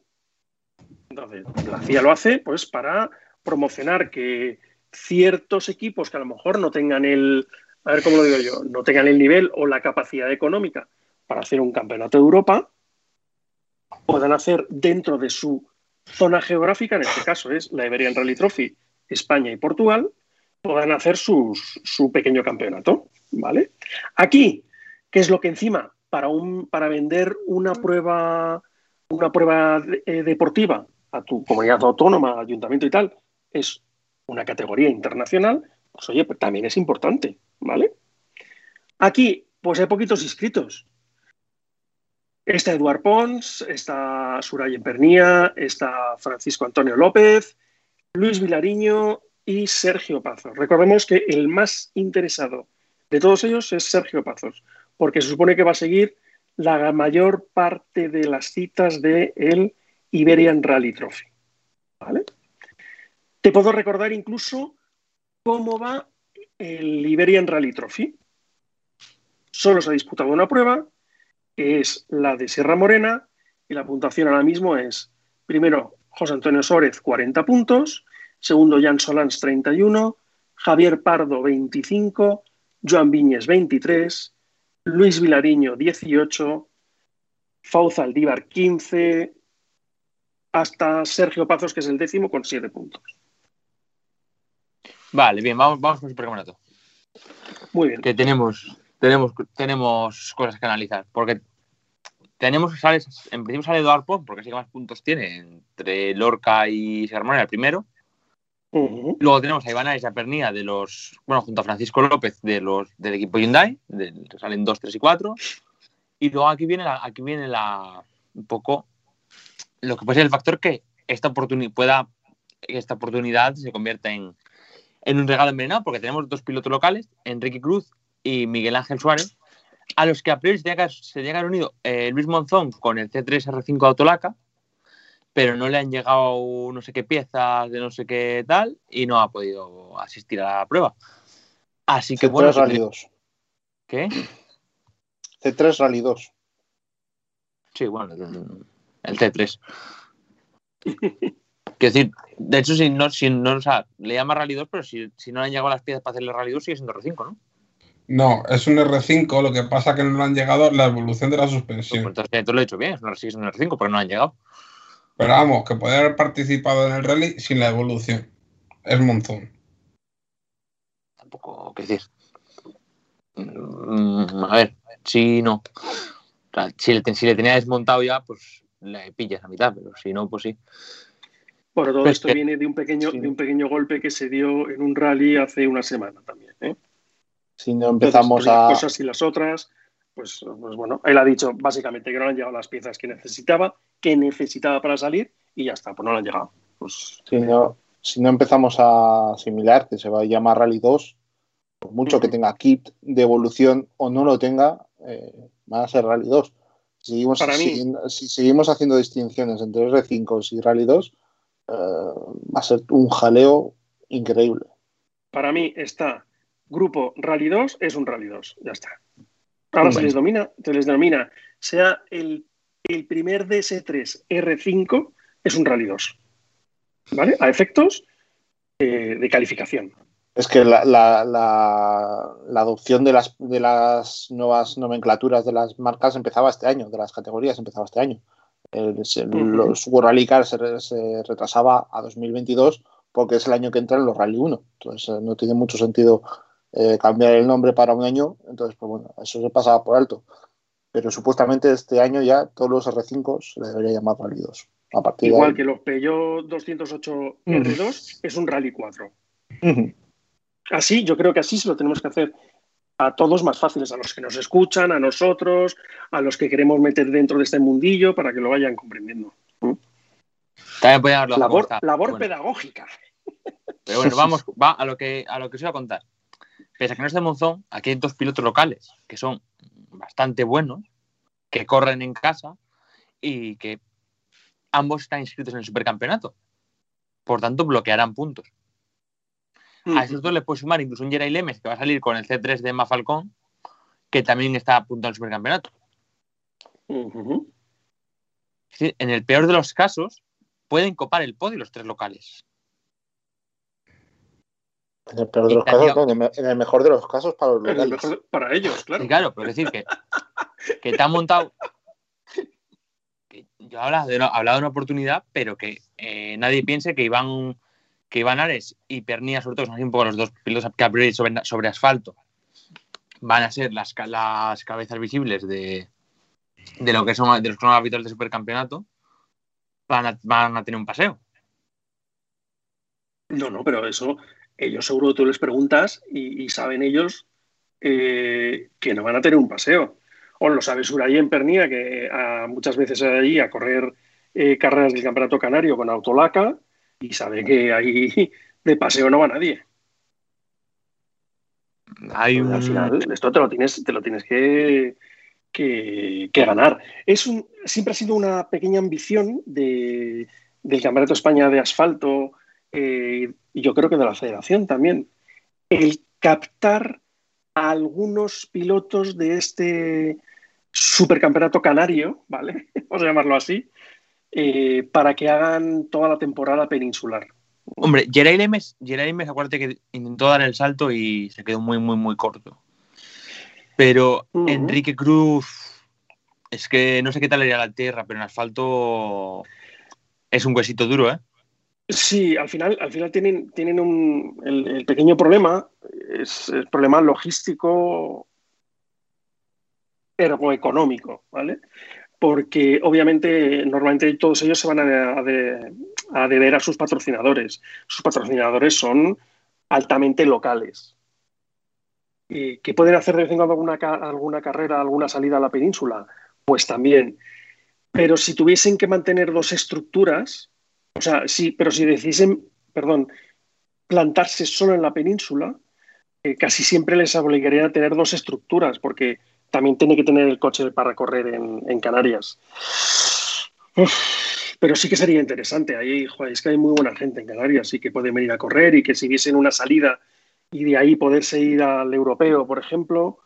Entonces, la FIA lo hace pues para promocionar que ciertos equipos que a lo mejor no tengan el, a ver cómo lo digo yo, no tengan el nivel o la capacidad económica para hacer un campeonato de Europa, puedan hacer dentro de su zona geográfica, en este caso es la Iberian Rally Trophy, España y Portugal, puedan hacer sus- su pequeño campeonato, ¿vale? Aquí, ¿qué es lo que encima para, un, para vender una prueba, una prueba eh, deportiva a tu comunidad autónoma, ayuntamiento y tal, es una categoría internacional, pues oye, pues también es importante, ¿vale? Aquí, pues hay poquitos inscritos. Está Eduard Pons, está Suray Pernía, está Francisco Antonio López, Luis Vilariño y Sergio Pazos. Recordemos que el más interesado de todos ellos es Sergio Pazos, porque se supone que va a seguir la mayor parte de las citas del Iberian Rally Trophy. ¿vale? Te puedo recordar incluso cómo va el Iberian Rally Trophy. Solo se ha disputado una prueba, que es la de Sierra Morena, y la puntuación ahora mismo es, primero, José Antonio Sórez, 40 puntos, segundo, Jan Solans, 31, Javier Pardo, 25, Joan Viñes, 23, Luis Vilariño, 18, Fauza Aldívar, 15, hasta Sergio Pazos, que es el décimo, con 7 puntos. Vale, bien, vamos, vamos con el supercampeonato. Muy bien. Que tenemos, tenemos, tenemos cosas que analizar. Porque tenemos, sale, en principio sale Eduard Pons, porque es el que más puntos tiene entre Lorca y Sermón, el primero. Luego tenemos a Ivana Pernía de los, bueno, junto a Francisco López de los del equipo Hyundai, salen 2, 3 y 4. Y luego aquí viene aquí viene la un poco lo que puede ser el factor que esta pueda esta oportunidad se convierta en, en un regalo envenenado, porque tenemos dos pilotos locales, Enrique Cruz y Miguel Ángel Suárez, a los que a priori se tenía que, haber- unido eh, Luis Monzón con el C3 R5 de Autolaca, pero no le han llegado no sé qué piezas de no sé qué tal y no ha podido asistir a la prueba. Así que C3 bueno, Rally 2. ¿qué? C3 Rally 2. Sí, bueno, el- el C3. Quiero decir, de hecho, si no, si no, o sea, le llama Rally 2, pero si, si no le han llegado las piezas para hacerle Rally 2, sigue siendo R5, ¿no? No, es un R5, lo que pasa que no le han llegado la evolución de la Pues suspensión. entonces, entonces lo he hecho bien, es un, sigue siendo un R5, pero no han llegado. Pero vamos, que puede haber participado en el rally sin la evolución. Es Monzón. Tampoco, qué decir. Mm, a ver, sí, no. O sea, si, le, si le tenía desmontado ya, pues le pillas a mitad, pero si no, pues sí. Bueno, todo Pues esto que- viene de un, pequeño, sí. de un pequeño golpe que se dio en un rally hace una semana también. ¿eh? Si no empezamos a. cosas y las otras, pues, pues bueno, él ha dicho básicamente que no le han llegado las piezas que necesitaba, que necesitaba para salir y ya está, pues no le han llegado. Pues Si no, si no empezamos a asimilar que se va a llamar Rally 2, por mucho que tenga kit de evolución o no lo tenga, eh, van a ser Rally 2. Si seguimos, Para mí- siguiendo- si seguimos haciendo distinciones entre R5 y Rally 2, eh, va a ser un jaleo increíble. para mí está grupo Rally 2, es un Rally 2, ya está. Ahora se les domina, se les denomina, sea el, el primer DS3 R5, es un Rally 2. ¿Vale? A efectos eh, de calificación. Es que la, la- la- la adopción de las, de las nuevas nomenclaturas de las marcas empezaba este año, de las categorías empezaba este año. El-. Los World Rally Car se, se retrasaba a 2022 porque es el año que entran los Rally 1. Entonces eh, no tiene mucho sentido eh, cambiar el nombre para un año. Entonces, pues bueno, eso se pasaba por alto. Pero supuestamente este año ya todos los R5 se le debería llamar Rally 2. A partir Igual que los Peugeot 208 R2 es un Rally 4. Ujú. Así, yo creo que así se lo tenemos que hacer a todos más fáciles, a los que nos escuchan, a nosotros, a los que queremos meter dentro de este mundillo para que lo vayan comprendiendo. También podían haberlo dejado Labor, labor Bueno, pedagógica. Pero bueno, vamos, va a lo que a lo que os iba a contar. Pese a que no es de Monzón, aquí hay dos pilotos locales que son bastante buenos, que corren en casa y que ambos están inscritos en el supercampeonato. Por tanto, bloquearán puntos. A esos dos le puedes sumar incluso un Jeray Lemes que va a salir con el C3 de Mafalcón, que también está apuntado al supercampeonato. Ujú. Es decir, en el peor de los casos, pueden copar el podio los tres locales. En el peor de los Italia- casos, no, en el me- en el mejor de los casos para los En el locales. mejor- para ellos, claro. Sí, claro, pero es decir que, que te han montado. que yo he hablado de, hablado de una oportunidad, pero que eh, nadie piense que Iván, que Iván Ares y Pernilla, sobre todo, son así un poco los dos pilotos que a priori sobre, sobre asfalto van a ser las, las cabezas visibles de, de lo que son de los hábitos de supercampeonato. Van a, van a tener un paseo. No, no, pero eso, ellos seguro tú les preguntas y, y saben ellos eh, que no van a tener un paseo. O lo sabe Suray en Pernía, que a, muchas veces allí a correr eh, carreras del Campeonato Canario con Autolaca y sabe que ahí de paseo no va nadie. Hay un, Al final, esto te lo tienes, te lo tienes que, que- que ganar. Es un, siempre ha sido una pequeña ambición de- del Campeonato de España de asfalto eh, y yo creo que de la federación también, el captar a algunos pilotos de este supercampeonato canario, ¿vale? Vamos a llamarlo así, eh, para que hagan toda la temporada peninsular. Hombre, Geray Lemes, Lemes, acuérdate que intentó dar el salto y se quedó muy, muy, muy corto. Pero. Enrique Cruz, es que no sé qué tal iría la tierra, pero en asfalto es un huesito duro, ¿eh? Sí, al final, al final tienen, tienen un, el, pequeño problema, es el problema logístico ergoeconómico, ¿vale? Porque obviamente normalmente todos ellos se van a, de- a deber a sus patrocinadores. Sus patrocinadores son altamente locales. ¿Y ¿Qué pueden hacer de vez en cuando alguna, alguna carrera, alguna salida a la península? Pues también. Pero si tuviesen que mantener dos estructuras, o sea, sí, pero si decidiesen, perdón, plantarse solo en la península, eh, casi siempre les obligaría a tener dos estructuras, porque también tiene que tener el coche para correr en, Canarias. Pero sí que sería interesante. Ahí, es que hay muy buena gente en Canarias y que pueden venir a correr y que si viesen una salida y de ahí poderse ir al europeo, por ejemplo,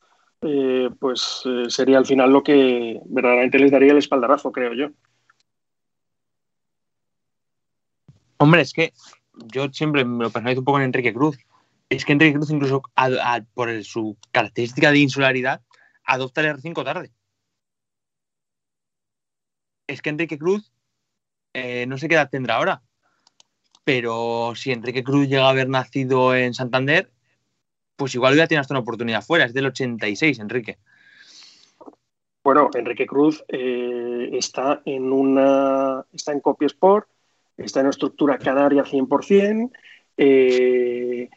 eh, pues eh, sería al final lo que verdaderamente les daría el espaldarazo, creo yo. Hombre, es que yo siempre me lo personalizo un poco en Enrique Cruz. Es que Enrique Cruz, incluso por su característica de insularidad, adopta el R5 tarde. Es que Enrique Cruz, eh, no sé qué edad tendrá ahora, pero si Enrique Cruz llega a haber nacido en Santander, pues igual ya tiene hasta una oportunidad fuera. Es del 86, Enrique. Bueno, Enrique Cruz eh, está en una está en Copy Sport, está en una estructura canaria 100%, eh,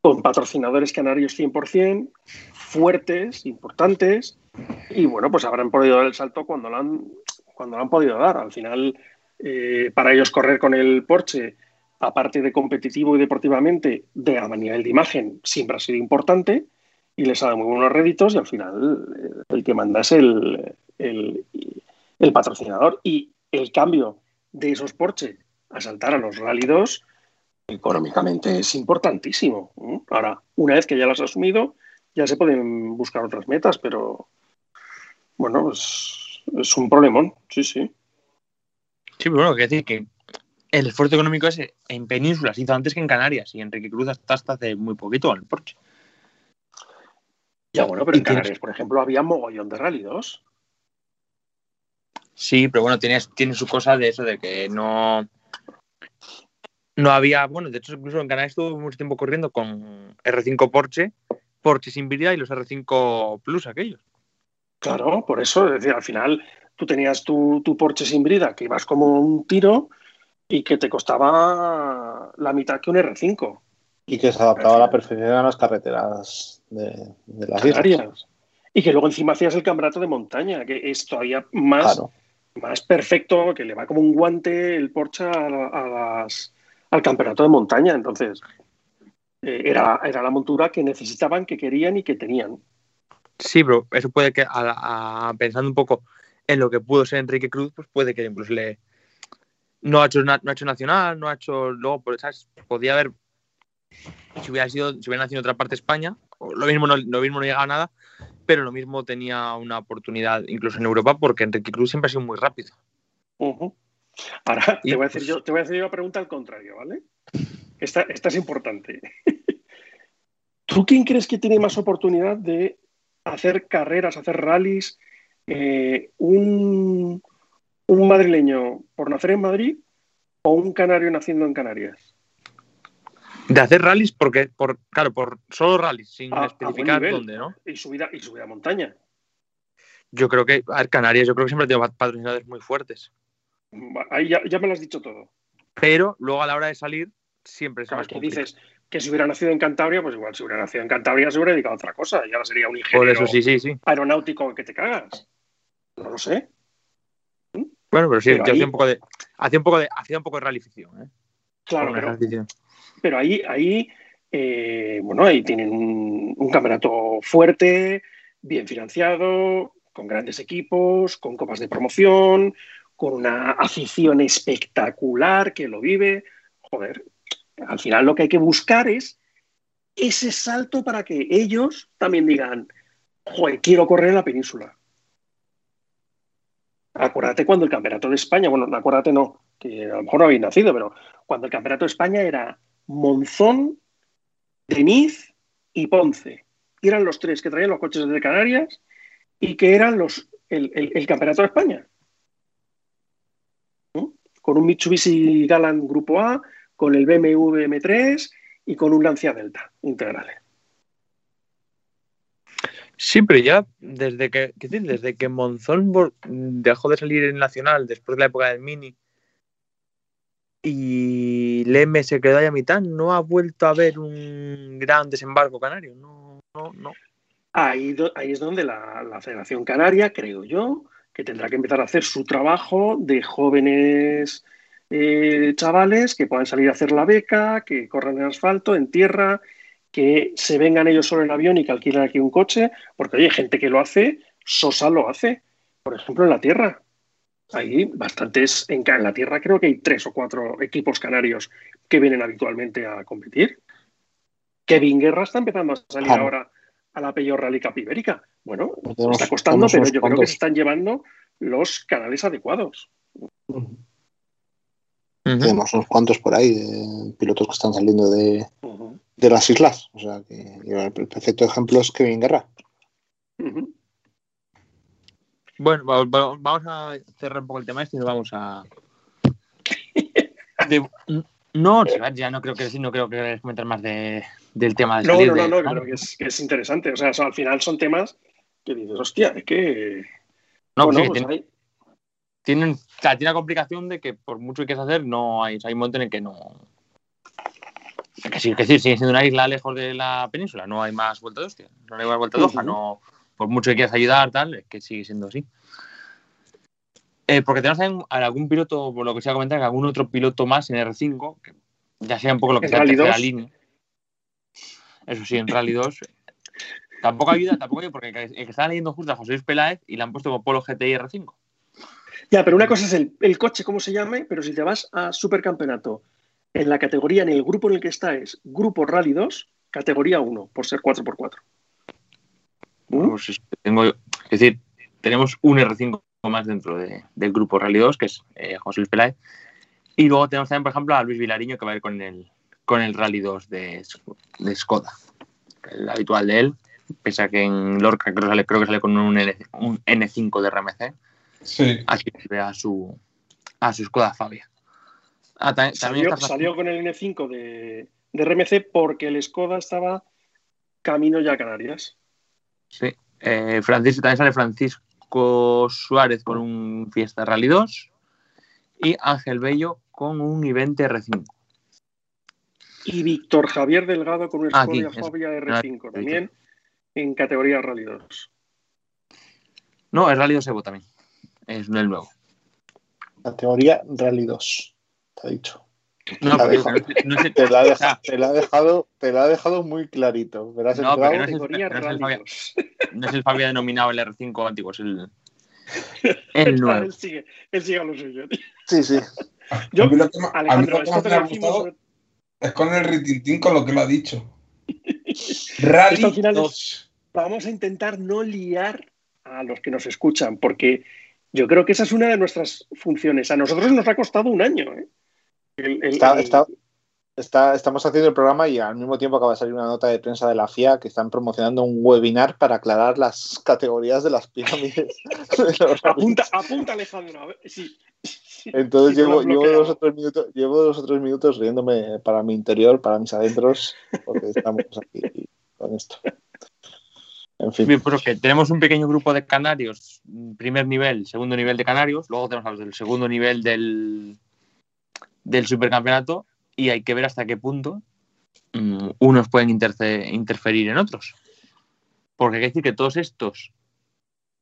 con patrocinadores canarios 100%, fuertes, importantes, y bueno, pues habrán podido dar el salto cuando lo han, cuando lo han podido dar. Al final, eh, para ellos correr con el Porsche, aparte de competitivo y deportivamente, de a nivel de imagen, siempre ha sido importante y les ha dado muy buenos réditos y al final eh, el que manda es el, el, el patrocinador. Y el cambio de esos Porsche a saltar a los 2 económicamente es importantísimo. ¿eh? Ahora, una vez que ya las has asumido, ya se pueden buscar otras metas, pero bueno, es, es un problemón, sí, sí. Sí, pero bueno, quiero decir que el esfuerzo económico ese en Península se hizo antes que en Canarias y Enrique Cruz hasta, hace muy poquito en el Porsche. Ya bueno, pero en tienes- Canarias, por ejemplo, había mogollón de Rally 2. Sí, pero bueno, tiene, tiene su cosa de eso, de que no. No había. Bueno, de hecho, incluso en Canarias estuvo mucho tiempo corriendo con R5 Porsche, Porsche sin vida y los R5 Plus aquellos. Claro, por eso, es decir, al final tú tenías tu, tu Porsche sin brida que ibas como un tiro y que te costaba la mitad que un R5. Y que se adaptaba a la perfección a las carreteras de, de las islas. Y que luego encima hacías el campeonato de montaña, que es todavía más, Claro. más perfecto, que le va como un guante el Porsche a, a las- al campeonato de montaña. Entonces, eh, era, era la montura que necesitaban, que querían y que tenían. Sí, pero eso puede que, a- a- pensando un poco en lo que pudo ser Enrique Cruz, pues puede que incluso le. No ha hecho, no ha hecho nacional, no ha hecho. Luego, pues, ¿sabes? Podía haber Si hubiera sido, si hubiera nacido en otra parte de España, lo mismo no, lo mismo no llegaba a nada, pero lo mismo tenía una oportunidad incluso en Europa porque Enrique Cruz siempre ha sido muy rápido. Ujú. Ahora te voy, a decir pues- yo, te voy a hacer yo una pregunta al contrario, ¿vale? Esta, esta es importante. ¿Tú quién crees que tiene más oportunidad de hacer carreras, hacer rallies? eh, un, ¿Un madrileño por nacer en Madrid o un canario naciendo en Canarias? De hacer rallies, porque, por, claro, por solo rallies, sin A- a buen especificar dónde, ¿no? Y subida, y subida a montaña. Yo creo que, a ver, Canarias, yo creo que siempre ha tenido patrocinadores muy fuertes. Ahí ya, ya me lo has dicho todo. Pero luego a la hora de salir, siempre es Claro, más que dices que si hubiera nacido en Cantabria, pues igual si hubiera nacido en Cantabria se hubiera dedicado a otra cosa y ahora sería un ingeniero Por eso sí, sí, sí. aeronáutico que te cagas. No lo sé. Bueno, pero sí, Pero yo ahí- hacía un poco de, hacía un poco de, hacía un poco de ¿eh? Claro, pero, pero ahí, ahí eh, bueno, ahí tienen un, un campeonato fuerte, bien financiado, con grandes equipos, con copas de promoción, con una afición espectacular que lo vive. Joder, al final lo que hay que buscar es ese salto para que ellos también digan, joder, quiero correr en la península. Acuérdate cuando el Campeonato de España, bueno, no, acuérdate no, que a lo mejor no habéis nacido, pero cuando el Campeonato de España era Monzón, Deniz y Ponce. Eran los tres que traían los coches desde Canarias y que eran los, el- el Campeonato de España. Con un Mitsubishi Galant Grupo A, con el BMW M3 y con un Lancia Delta integral. Sí, pero ya desde que, desde que Monzón dejó de salir en Nacional después de la época del Mini y Leme se quedó ahí a mitad, no ha vuelto a haber un gran desembarco canario. No, no, no. Ahí, es donde la, la Federación Canaria, creo yo, que tendrá que empezar a hacer su trabajo de jóvenes eh, chavales que puedan salir a hacer la beca, que corran en asfalto, en tierra, que se vengan ellos solo en avión y que alquilen aquí un coche, porque oye, hay gente que lo hace, Sosa lo hace, por ejemplo, en la tierra. Hay bastantes, en, en la tierra creo que hay tres o cuatro equipos canarios que vienen habitualmente a competir. Kevin Guerra está empezando a salir ahora a la Peyor Rally. Bueno, Tenemos- está costando, pero yo creo que se están llevando los canales adecuados. Tenemos unos cuantos por ahí, de pilotos que están saliendo de, de las islas. O sea, que el perfecto ejemplo es Kevin Guerra. Bueno, va- va- vamos a cerrar un poco el tema este y nos vamos a. de- No, ya no creo que no creo que comentar más de, del tema de No, salir no, no, de- no, que creo que es, que es interesante. O sea, al final son temas que dices, hostia, es que. No, bueno, sí, pues tiene- hay- o sea, tiene la complicación de que por mucho que quieras hacer, no hay, hay un momento en el que no. Que sí, sigue siendo una isla lejos de la península, no hay más vuelta de hostia, no hay más vuelta de hoja, no, por mucho que quieras ayudar, tal, es que sigue siendo así. Eh, porque tenemos también algún piloto, por lo que se va a comentar, que algún otro piloto más en R5, que ya sea un poco lo que ¿En sea 2? línea. Eso sí, en Rally 2. Tampoco ayuda, tampoco ayuda, porque el que estaba leyendo justo a José Luis Peláez y le han puesto como Polo GTI R5. Ya, pero una cosa es el, el coche, cómo se llame, pero si te vas a Supercampeonato, en la categoría, en el grupo en el que está es Grupo Rally 2, categoría 1, por ser 4x4. ¿Mm? Pues es, tengo, es decir, tenemos un R5 más dentro de- del grupo Rally 2, que es eh, José Luis Peláez. Y luego tenemos también, por ejemplo, a Luis Vilariño, que va a ir con el, con el Rally 2 de, de Skoda. El habitual de él, pese a que en Lorca creo, que sale- creo que sale con un, N, un N5 de RMC. Sí. Aquí se ve a su, a su Skoda Fabia. Ah, ta- también Salió, está salió con el N5 de, de RMC porque el Skoda estaba camino ya a Canarias. Sí. Eh, Francisco, también sale Francisco Suárez con un Fiesta Rally 2 y Ángel Bello con un Ivente R5. Y Víctor Javier Delgado con un Ah, Skoda. Fabia Ah, R5 también en categoría Rally 2. No, es Rally 2 Evo también. Es el nuevo. Categoría Rally 2. Te ha dicho. No, Te la, ha dejado, te la ha dejado muy clarito. Verás No, entrado- pero no es el- no es el Rally Fabia. 2. no es el Fabia denominado el R5 antiguo, es el, el nuevo. Él sigue, él sigue a lo suyo. tío. Sí, sí. Yo, A mí lo que me- a mí Alejandro, lo que más me lo ha decimos. gustado Es con el ritintín con lo que lo ha dicho. Rally Esto al final 2. Vamos a intentar no liar a los que nos escuchan, porque yo creo que esa es una de nuestras funciones. A nosotros nos ha costado un año. ¿eh? El- el- Está- el- está- está- estamos haciendo el programa y al mismo tiempo acaba de salir una nota de prensa de la FIA que están promocionando un webinar para aclarar las categorías de las pirámides. de Apunta, apunta Alejandro. a ver, sí, Entonces sí, llevo, llevo, dos o tres minutos, llevo dos o tres minutos riéndome para mi interior, para mis adentros, porque estamos aquí con esto. En fin, Bien, pues tenemos un pequeño grupo de canarios, primer nivel, segundo nivel de canarios, luego tenemos a los del segundo nivel del, del supercampeonato y hay que ver hasta qué punto mm, unos pueden interferir en otros. Porque hay que decir que todos estos,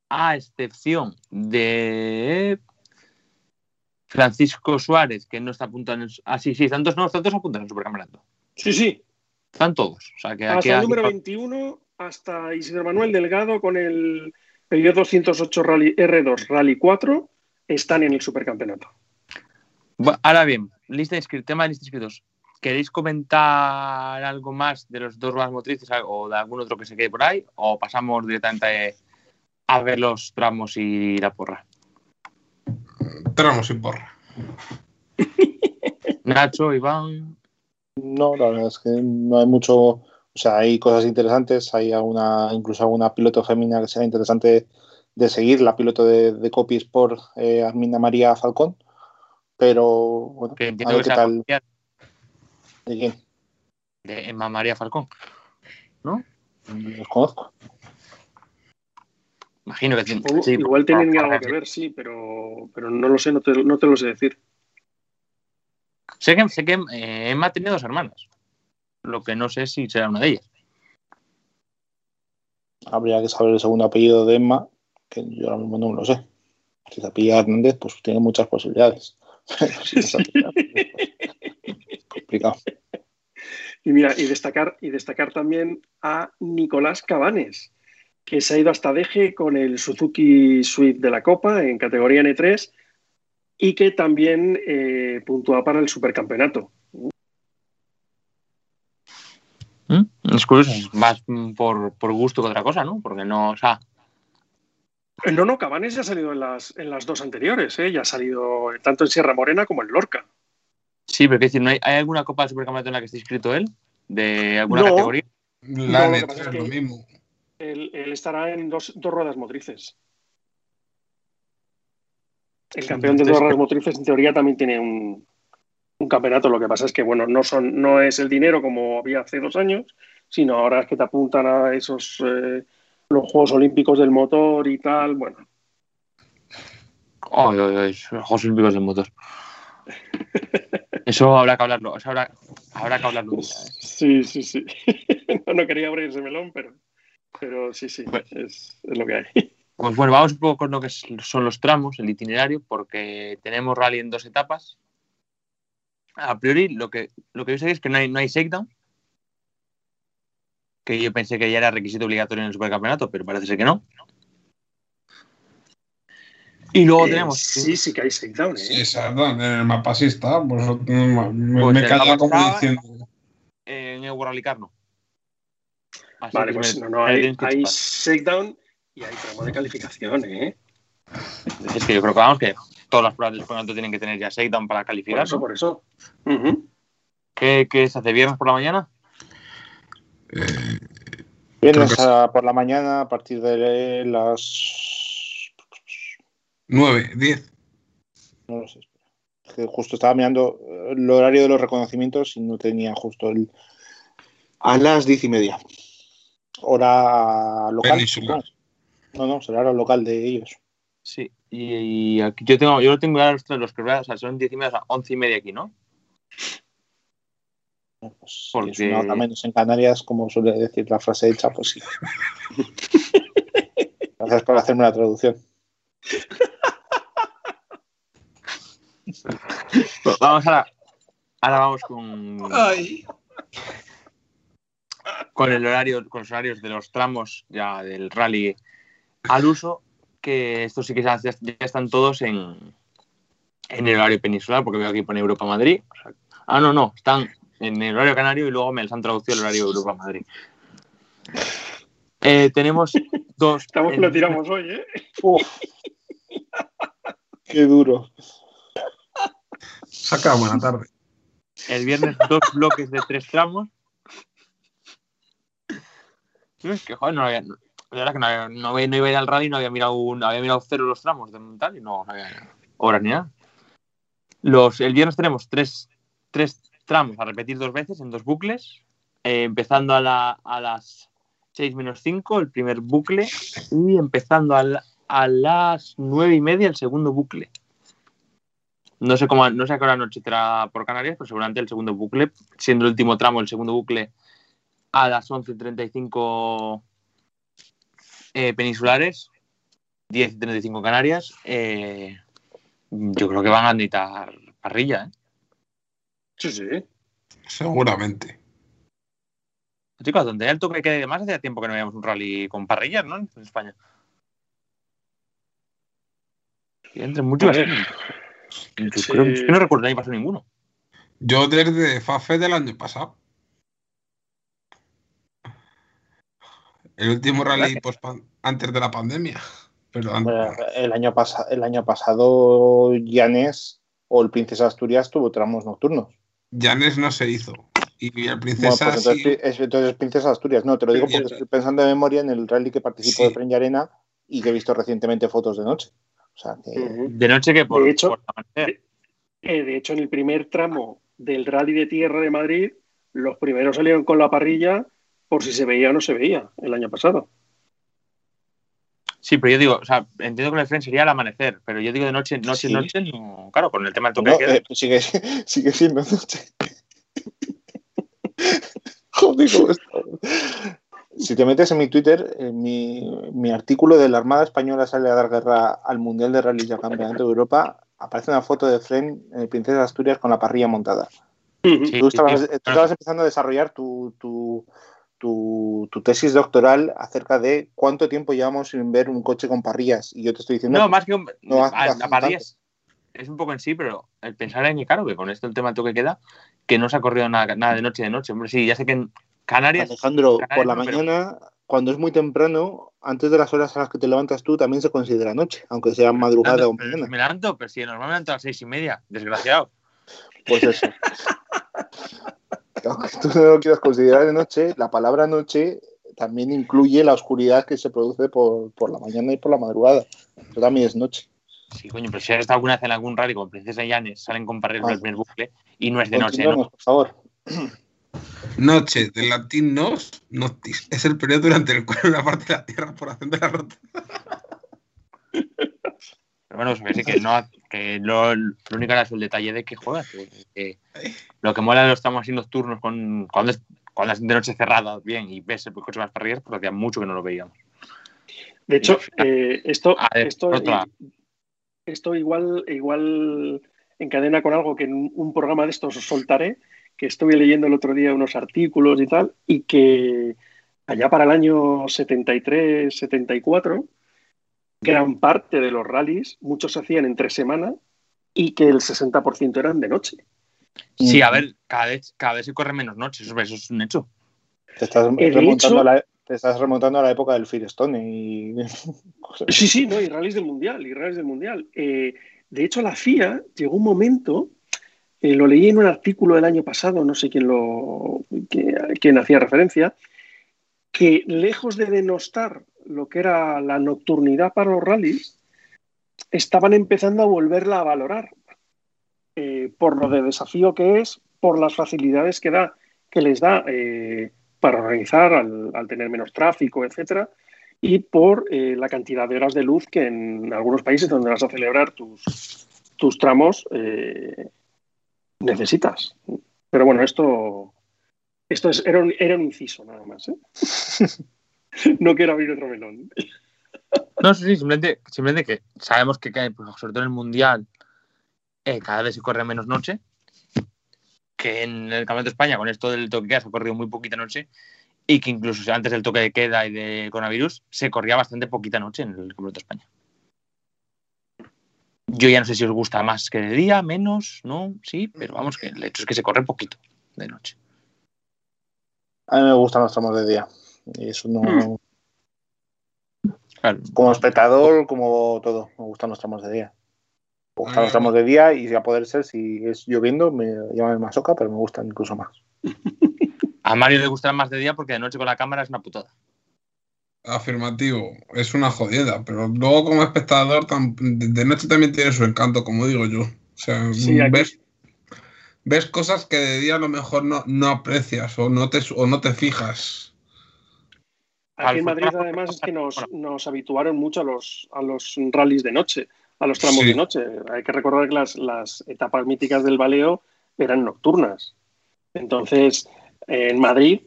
a excepción de Francisco Suárez, que no está apuntando en... Ah, sí, sí, están todos, no, están todos apuntados en el supercampeonato. Sí, sí. Están todos. O sea, que aquí Hasta el hay- número 21, hasta Isidro Manuel Delgado con el pedido 208 Rally R2 Rally 4 están en el supercampeonato. Ahora bien, lista de inscritos, tema de lista de inscritos. ¿Queréis comentar algo más de los dos ruedas motrices o de algún otro que se quede por ahí? ¿O pasamos directamente a ver los tramos y la porra? Tramos y porra. Nacho, Iván. no, la verdad es que no hay mucho, o sea, hay cosas interesantes, hay alguna, incluso alguna piloto femenina que sea interesante de seguir, la piloto de, de Copy Sport, eh, Armina María Falcón, pero bueno, Que a entiendo ver que qué tal, de quién, de Emma María Falcón. los conozco. Imagino que tiene- O- sí, Igual tienen algo que ver, sí, pero, pero no lo sé, no te, no te lo sé decir. Sé que, sé que eh, Emma tiene dos hermanas. Lo que no sé si será una de ellas. Habría que saber el segundo apellido de Emma, que yo ahora mismo no lo sé. Si se apellida Hernández, pues tiene muchas posibilidades. Si no apellida pues, es complicado. Y mira, y destacar, y destacar también a Nicolás Cabanes, que se ha ido hasta Deje con el Suzuki Swift de la Copa en categoría N3 y que también eh, puntúa para el supercampeonato. ¿Mm? Es curioso, más mm, por, por gusto que otra cosa, ¿no? Porque no, o sea, Eh, No, no, Cabanes ya ha salido en las, en las dos anteriores, ¿eh? ya ha salido tanto en Sierra Morena como en Lorca. sí, pero quiero decir, ¿no hay, ¿hay alguna copa de supercampeonato en la que esté inscrito él? ¿De alguna No. categoría? La No, lo que N3 pasa es es lo mismo. Él, él estará en dos, dos ruedas motrices. El campeón de dos ruedas motrices, en teoría, también tiene un, un campeonato. Lo que pasa es que, bueno, no, son, no es el dinero como había hace dos años, sino ahora es que te apuntan a esos eh, los Juegos Olímpicos del motor y tal. Bueno, Ay, ay, ay, Juegos Olímpicos del motor. Eso habrá que hablarlo, eso habrá, habrá que hablarlo ¿eh? sí, sí, sí. no, no quería abrir ese melón, pero, pero sí, sí, Bueno. es, es lo que hay. Pues bueno, vamos un poco con lo que son los tramos, el itinerario, porque tenemos rally en dos etapas. A priori, lo que, lo que yo sé es que no hay, no hay shakedown, que yo pensé que ya era requisito obligatorio en el supercampeonato, pero parece ser que no. Y luego Eh, tenemos... sí, sí que hay shakedown, ¿eh? Sí, en el mapa sí está. Pues, me, Pues me el como diciendo. en Euro Rally Car no. Así Vale, que pues me- no, no, hay, hay shakedown y hay tramo de calificación, ¿eh? Es que yo creo que vamos, que todas las pruebas del supercampeonato tienen que tener ya shakedown para Por calificar. eso, ¿no? por eso. Ujú. ¿Qué, ¿Qué se hace viernes por la mañana? eh, Viernes que por la mañana a partir de las 9, 10. no lo sé. espera. Justo estaba mirando el horario de los reconocimientos y no tenía justo el a las diez y media. Hora local. No, no, será hora local de ellos. Sí, y, y aquí yo tengo, yo lo tengo ya los, los que o sea, son 10 y media, o sea, 11 y media aquí, ¿no? Pues, si Porque- es una hora menos en Canarias, como suele decir la frase hecha, pues sí. Gracias por hacerme la traducción. Vamos ahora, ahora vamos con, con el horario, con los horarios de los tramos ya del rally al uso, que estos sí que ya, ya están todos en, en el horario peninsular, porque veo aquí pone Europa Madrid. O sea, ah, no, no, están en el horario canario y luego me las han traducido al horario Europa-Madrid. Eh, tenemos dos. Estamos que lo tiramos hoy, ¿eh? Uf. Qué duro. Saca buena tarde. El viernes dos bloques de tres tramos. Es que, joder, no había. La verdad que no, había- no, no iba a ir al rally, no había mirado, un- había mirado cero los tramos de tal y no, no había horas ni nada. Los, el viernes tenemos tres, tres tramos a repetir dos veces en dos bucles, eh, empezando a, la- a las 6 menos 5 el primer bucle y empezando a, la- a las 9 y media el segundo bucle. No sé cómo, no sé a qué hora anochecerá por Canarias, pero seguramente el segundo bucle, siendo el último tramo, el segundo bucle a las 11.35 eh, peninsulares, 10.35 Canarias. eh, yo creo que van a necesitar parrilla, ¿eh? Sí, sí. Seguramente. Chicos, donde el toque que más hacía tiempo que no veíamos un rally con parrillas, ¿no? En España. Y entre muchos. Yo Sí. creo es que no recuerdo que haya pasado ninguno. Yo desde FAFE del año pasado. El último rally pues, antes de la pandemia. Pero Bueno, El año, pasa- el año pasado, Llanes o el Princesa Asturias tuvo tramos nocturnos. Llanes no se hizo. Y el Bueno, Princesa pues entonces, sí. es, entonces Princesa Asturias. No, te lo digo porque estoy pensando de memoria en el rally que participó Sí. de Fren y Arena y que he visto recientemente fotos de noche. O sea, que Ujú. De noche que por, De hecho- por amanecer. Eh, de hecho, en el primer tramo del Rally de Tierra de Madrid, los primeros salieron con la parrilla por si se veía o no se veía el año pasado. Sí, pero yo digo, o sea, entiendo que el friend sería al amanecer, pero yo digo de noche, noche, Sí. noche, no. Claro, con el tema del toque no, de queda. eh, sigue, sigue siendo noche. Joder, ¿cómo está? Si te metes en mi Twitter, en mi, mi artículo de la Armada Española sale a dar guerra al Mundial de Rallys y al Campeonato de Europa, aparece una foto de Fren en el Princesa de Asturias con la parrilla montada. Sí, tú estabas, sí, tú sí. estabas empezando a desarrollar tu, tu, tu- tu tesis doctoral acerca de cuánto tiempo llevamos sin ver un coche con parrillas. Y yo te estoy diciendo No, más que un, no a- hace- hace la parrilla es, un poco en sí, pero el pensar en que, claro, que con esto el tema del toque de queda, que no se ha corrido nada, nada de noche de noche. Hombre, sí, ya sé que en Canarias. Alejandro, Canarias por la pero- mañana, cuando es muy temprano, antes de las horas a las que te levantas tú, también se considera noche, aunque sea madrugada o mañana. Me levanto, pero si normalmente a las seis y media, desgraciado. Pues eso. Aunque tú no lo quieras considerar de noche, la palabra noche también incluye la oscuridad que se produce por, por la mañana y por la madrugada. Eso también es noche. Sí, coño, pero si has estado alguna vez en algún rally con Princesa Llanes, salen con Ah. del primer bucle y no es de noche, por favor. Noche, del latín nos, noctis. Es el periodo durante el cual una parte de la Tierra por acción de la rota. Pero bueno, que sí, que, no, que lo, lo único era eso, el detalle de que juegas. que- que lo que mola los tramos así nocturnos con, cuando, es, cuando es de noche cerrada, bien, y ves el coche con las parrillas, pues hacía mucho que no lo veíamos. De hecho, eh, esto, ver, esto, esto igual, igual encadena con algo que en un, un programa de estos os soltaré, que estuve leyendo el otro día unos artículos y tal, y que allá para el año 73, 74, gran parte de los rallies, muchos se hacían entre semana y que el 60% eran de noche. Sí, a ver, cada vez, cada vez se corre menos noches, eso, es un hecho. Te estás, de remontando hecho- a la, te estás remontando a la época del Firestone y Sí, sí, no, y rallies del Mundial, y rallies del Mundial. Eh, de hecho, la FIA llegó un momento, eh, lo leí en un artículo del año pasado, no sé quién lo quién, quién hacía referencia, que lejos de denostar lo que era la nocturnidad para los rallies, estaban empezando a volverla a valorar eh, por lo de desafío que es, por las facilidades que da, que les da eh, para organizar al, tener menos tráfico, etcétera y por eh, la cantidad de horas de luz que en algunos países donde vas a celebrar tus, tramos necesitas. Pero bueno, esto, esto es, era, un, era un inciso nada más. no quiero abrir otro melón. No, sí, simplemente, simplemente que sabemos que, que, pues, sobre todo en el Mundial, eh, cada vez se corre menos noche. Que en el Campeonato de España, con esto del toque de queda, se ha corrido muy poquita noche. Y que incluso antes del toque de queda y de coronavirus, se corría bastante poquita noche en el Campeonato de España. Yo ya no sé si os gusta más que de día, menos, no, sí, pero vamos, que el hecho es que se corre poquito. de noche. A mí me gustan los tramos de día. Y eso no. Mm. Claro. Como espectador, como todo. Me gustan los tramos de día. Ah. los tramos de día y si a poder ser, si es lloviendo, me llaman masoca, pero me gustan incluso más. A Mario le gustará más de día porque de noche con la cámara es una putada. Afirmativo, es una jodida, pero luego como espectador de noche también tiene su encanto, como digo yo. O sea, Sí, aquí- ves, ves cosas que de día a lo mejor no, no aprecias o no te, o no te fijas. Aquí en Madrid, además, es que nos, nos habituaron mucho a los, a los rallies de noche, a los tramos Sí. de noche. Hay que recordar que las, las etapas míticas del baleo eran nocturnas. Entonces, en Madrid,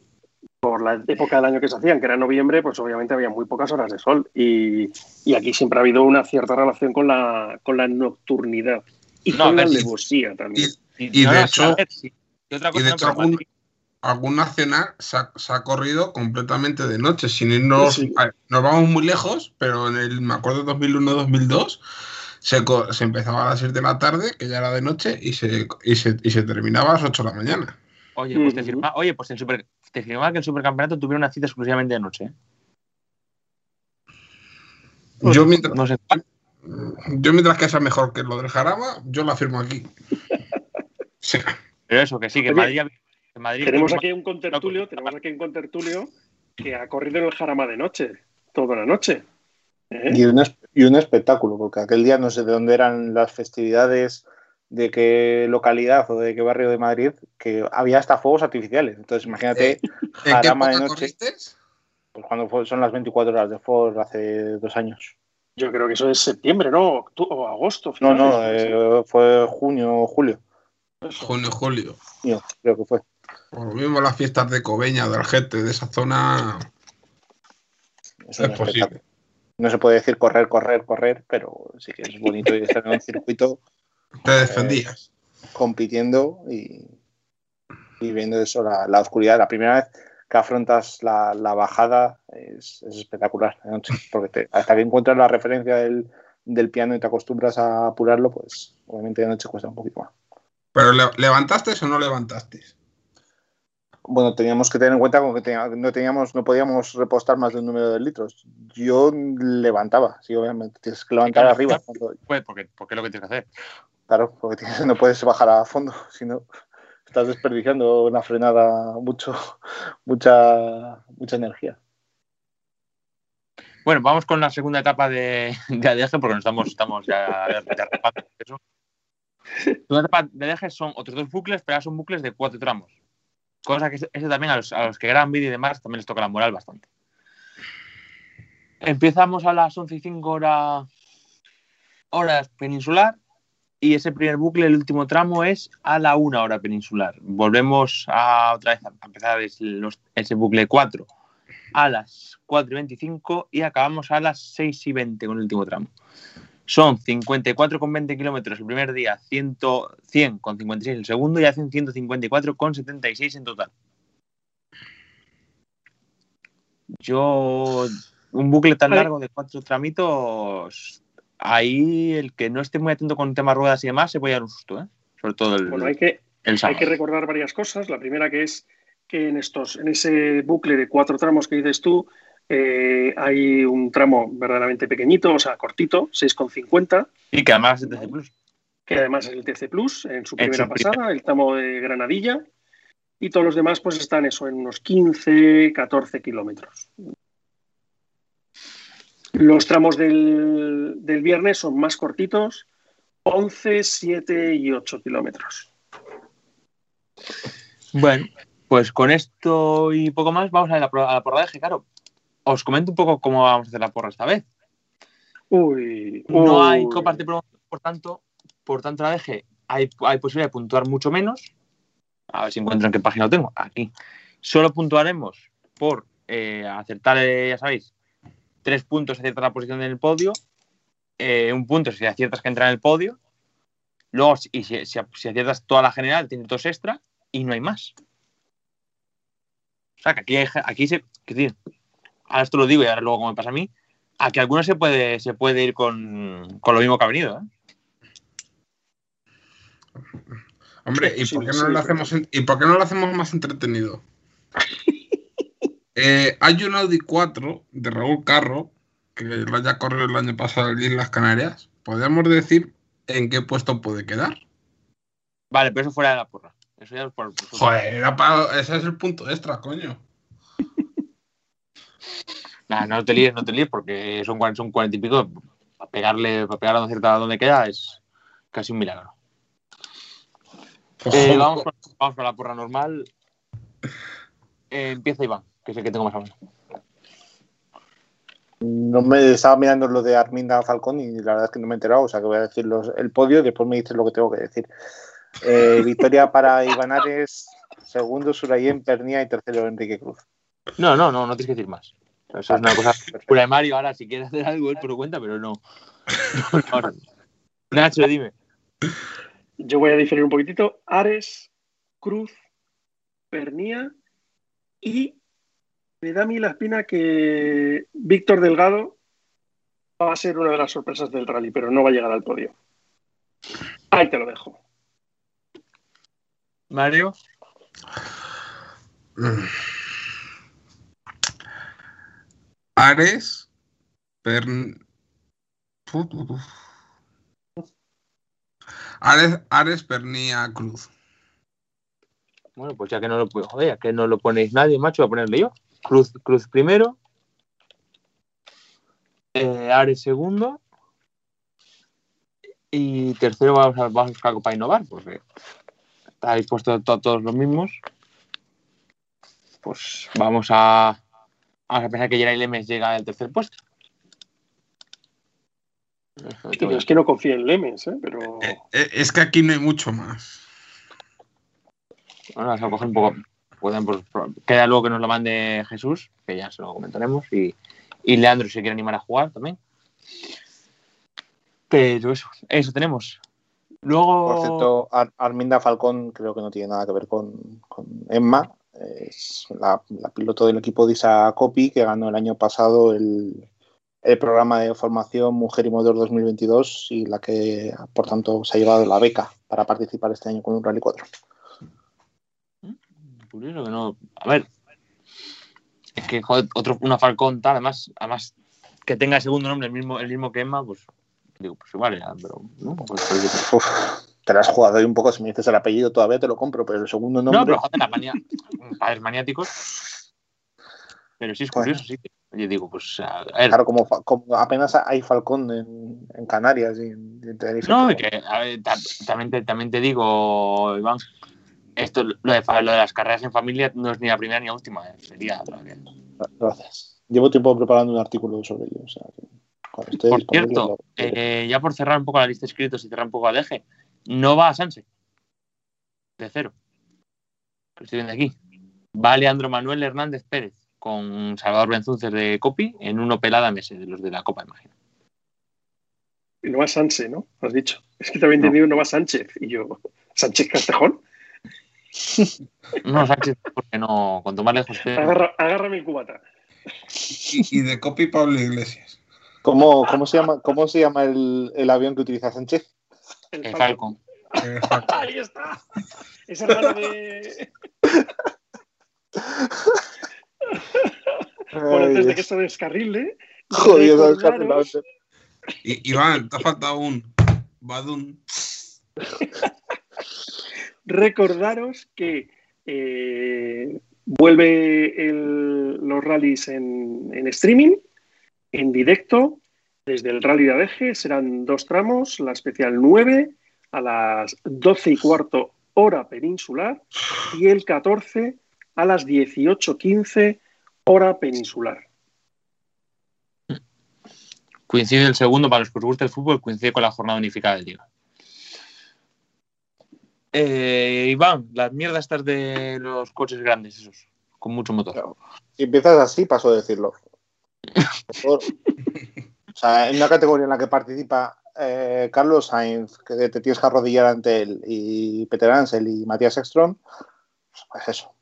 por la época del año que se hacían, que era noviembre, pues obviamente había muy pocas horas de sol. Y, y aquí siempre ha habido una cierta relación con la, con la nocturnidad. Y No, con la alevosía también. Y no, de hecho-. Y Y de hecho, algún, algún nacional se ha, se ha corrido completamente de noche, sin irnos. Sí. a nos vamos muy lejos, pero en el, me acuerdo, 2001-2002, se, se empezaba a las 6 de la tarde, que ya era de noche, y se, y se, y se terminaba a las 8 de la mañana. Oye, pues te firma, oye, pues en super, te firmaba que el supercampeonato tuviera una cita exclusivamente de noche. ¿eh? Pues, Yo mientras, No sé cuál. yo mientras que sea mejor que lo del Jarama, yo lo afirmo aquí. Sí. Pero eso, que sí, que Oye, Madrid, que Madrid Tenemos aquí un contertulio, tenemos aquí un contertulio que ha corrido en el Jarama de noche, toda la noche. ¿Eh? Y un, es- y un espectáculo, porque aquel día no sé de dónde eran las festividades, de qué localidad o de qué barrio de Madrid, que había hasta fuegos artificiales. Entonces, imagínate, ¿En qué Jarama de noche. corriste? pues cuando fue- son las 24 horas de Ford hace dos años. Yo creo que eso es septiembre, ¿no? O agosto. No, finales, no, eh, fue junio o julio, Junio, julio. Junio, creo que fue. Por lo mismo las fiestas de Cobeña, de Algete, de esa zona. Es Es posible. No se puede decir correr, correr, correr, pero sí que es bonito y estar en un circuito Te defendías. compitiendo y, y viendo eso, la, la oscuridad. La primera vez que afrontas la, la bajada es, es espectacular de noche, porque te- hasta que encuentras la referencia del, del piano y te acostumbras a apurarlo, pues obviamente de noche cuesta un poquito más. Pero le- ¿levantaste o no levantaste? Bueno, teníamos que tener en cuenta como que no teníamos, no podíamos repostar más de un número de litros. Yo levantaba, sí, obviamente. Tienes que levantar arriba. Pues porque, porque es lo que tienes que hacer. Claro, porque tienes- no puedes bajar a fondo, si no estás desperdiciando una frenada mucho, mucha, mucha energía. Bueno, vamos con la segunda etapa de, de ADG porque nos estamos, estamos ya derrapando eso. La segunda etapa de ADG son otros dos bucles, pero ahora son bucles de cuatro tramos. Cosa que ese también a los, a los que graban vídeo y demás también les toca la moral bastante. Empezamos a las 11 y 5 hora, horas peninsular y ese primer bucle, el último tramo, es a la 1 hora peninsular. Volvemos a otra vez a empezar los- ese bucle 4 a las 4 y 25 y acabamos a las 6 y 20 con el último tramo. Son 54,20 kilómetros el primer día, 100, 100 con 56 el segundo y hacen 154 con 76 en total. Yo, un bucle tan largo de cuatro tramitos, ahí el que no esté muy atento con temas ruedas y demás se puede dar un susto, ¿eh? Sobre todo el, Bueno, hay que, el hay que recordar varias cosas. La primera que es que en estos, en ese bucle de cuatro tramos que dices tú, eh, hay un tramo verdaderamente pequeñito, o sea, cortito, 6,50, Y que además es TC Plus. que además es el TC Plus en su En primera su pasada, el tramo de Granadilla, y todos los demás pues están eso, en unos 15, 14 kilómetros. Los tramos del, del viernes son más cortitos, 11, 7 y 8 kilómetros. Bueno, pues con esto y poco más vamos a la, a la porra de G, claro. Os comento un poco cómo vamos a hacer la porra esta vez. Uy, No uy. hay copas de promoción, por tanto, por tanto la DG hay, hay posibilidad de puntuar mucho menos. A ver si encuentro en qué página lo tengo. Aquí. Solo puntuaremos por eh, acertar, eh, ya sabéis, tres puntos si aciertas la posición en el podio, eh, un punto si aciertas que entra en el podio, luego si, y si, si- si aciertas toda la general tienes dos extra y no hay más. O sea que aquí, hay, aquí se... decir, ahora esto lo digo y ahora luego como me pasa a mí, a que alguno se puede, se puede ir con, con lo mismo que ha venido. ¿eh? Hombre, ¿y por, qué no lo hacemos, ¿y por qué no lo hacemos más entretenido? Eh, hay un Audi 4 de Raúl Carro, que lo haya corrido el año pasado en las Canarias. ¿Podríamos decir en qué puesto puede quedar? Vale, pero eso fuera de la porra. Eso ya es por. Joder, era para... ese es el punto extra, coño. Nah, no te líes, no te líes, porque son, son 40 y pico. Para pegarle, para a una cierta donde queda es casi un milagro. Eh, vamos, por, vamos la porra normal. Eh, empieza Iván, que es el que tengo más a mano. No me estaba mirando lo de Arminda Falcón y la verdad es que no me he enterado, o sea que voy a decir los- el podio y después me dices lo que tengo que decir. Eh, victoria para Iván Ares, segundo Surayen Pernia y tercero Enrique Cruz. No, no, no, no tienes que decir más. Eso es una cosa pura de Mario. Ahora, si quieres hacer algo, él por cuenta, pero no. No, no, no. Nacho, dime. Yo voy a diferir un poquitito. Ares, Cruz, Pernía y me da a mí la espina que Víctor Delgado va a ser una de las sorpresas del rally, pero no va a llegar al podio. Ahí te lo dejo. Mario. Mm. Ares, Pern... Ares, Ares, Pernía, Cruz. Bueno, pues ya que no lo joder, ya que no lo ponéis nadie, macho, voy a ponerle yo. Cruz, Cruz primero. Eh, Ares segundo. Y tercero vamos a, vamos a para innovar, porque estáis puestos to- todos los mismos. Pues vamos a, a pensar que Geray Lemes llega al tercer puesto. Tío, es que no confío en Lemes, ¿eh? pero Eh, eh, es que aquí no hay mucho más. Bueno, vamos a coger un poco. Pueden, pues, queda luego que nos lo mande Jesús, que ya se lo comentaremos. Y, y Leandro, si se quiere animar a jugar también. Pero eso, eso tenemos. Luego. Por cierto, Ar- Arminda Falcón creo que no tiene nada que ver con, con Emma. Es la, la piloto del equipo de Isa Copy que ganó el año pasado el, el programa de formación Mujer y Motor 2022 y la que, por tanto, se ha llevado la beca para participar este año con un Rally 4. Curioso que no. A ver. Es que, joder, otro, una Falcón tal, además, además que tenga el segundo nombre el mismo, el mismo que Emma, pues. Digo, pues igual, pero. No, pues, pues, te la has jugado ahí un poco. Si me dices el apellido, todavía te lo compro, pero el segundo nombre. No, pero joder, la manía. Padres maniáticos. Pero sí es curioso, sí. Yo digo, pues. A ver, Claro, como, como apenas hay Falcón en, en Canarias y en, en Tenerife. No, y pero- que a ver, ta- también, te, también te digo, Iván, esto, lo de, lo de las carreras en familia no es ni la primera ni la última, eh, sería Gracias. Llevo tiempo preparando un artículo sobre ello. O sea, que Por cierto, lo- eh, ya por cerrar un poco la lista de escritos y cerrar un poco a Deje, no va a Sanse, de cero, que lo estoy viendo aquí. Va Leandro Manuel Hernández Pérez con Salvador Benzunces de Copi en uno pelada MS de los de la Copa, imagino. y no va Sánchez, ¿no? Has dicho. Es que te había entendido no va Sánchez. Y yo, ¿Sánchez Castejón? No, Sánchez, porque no, cuanto más lejos Agarra, agárrame el cubata. Y, y de copy Pablo Iglesias. ¿Cómo, cómo se llama, cómo se llama el, el avión que utiliza Sánchez? El el Falcon. Falcon. Ahí está. Es hermano de. Bueno, antes de que se descarrile. Jodido, recordaros- Y, Iván, te ha faltado un Badun. recordaros que eh, vuelve el- los rallies en, en streaming, en directo, desde el Rally de Adeje. Serán dos tramos, la especial 9 a las 12 y cuarto hora peninsular y el 14 a las 18.15 hora peninsular. Coincide el segundo, para los que os gusta el fútbol, coincide con la jornada unificada de liga. Eh, Iván, las mierdas estas de los coches grandes, esos, con mucho motor. Si empiezas así, paso a decirlo. O sea, en una categoría en la que participa eh, Carlos Sainz, que te tienes que arrodillar ante él, y Peter Ansel y Matías Ekstrom, pues eso.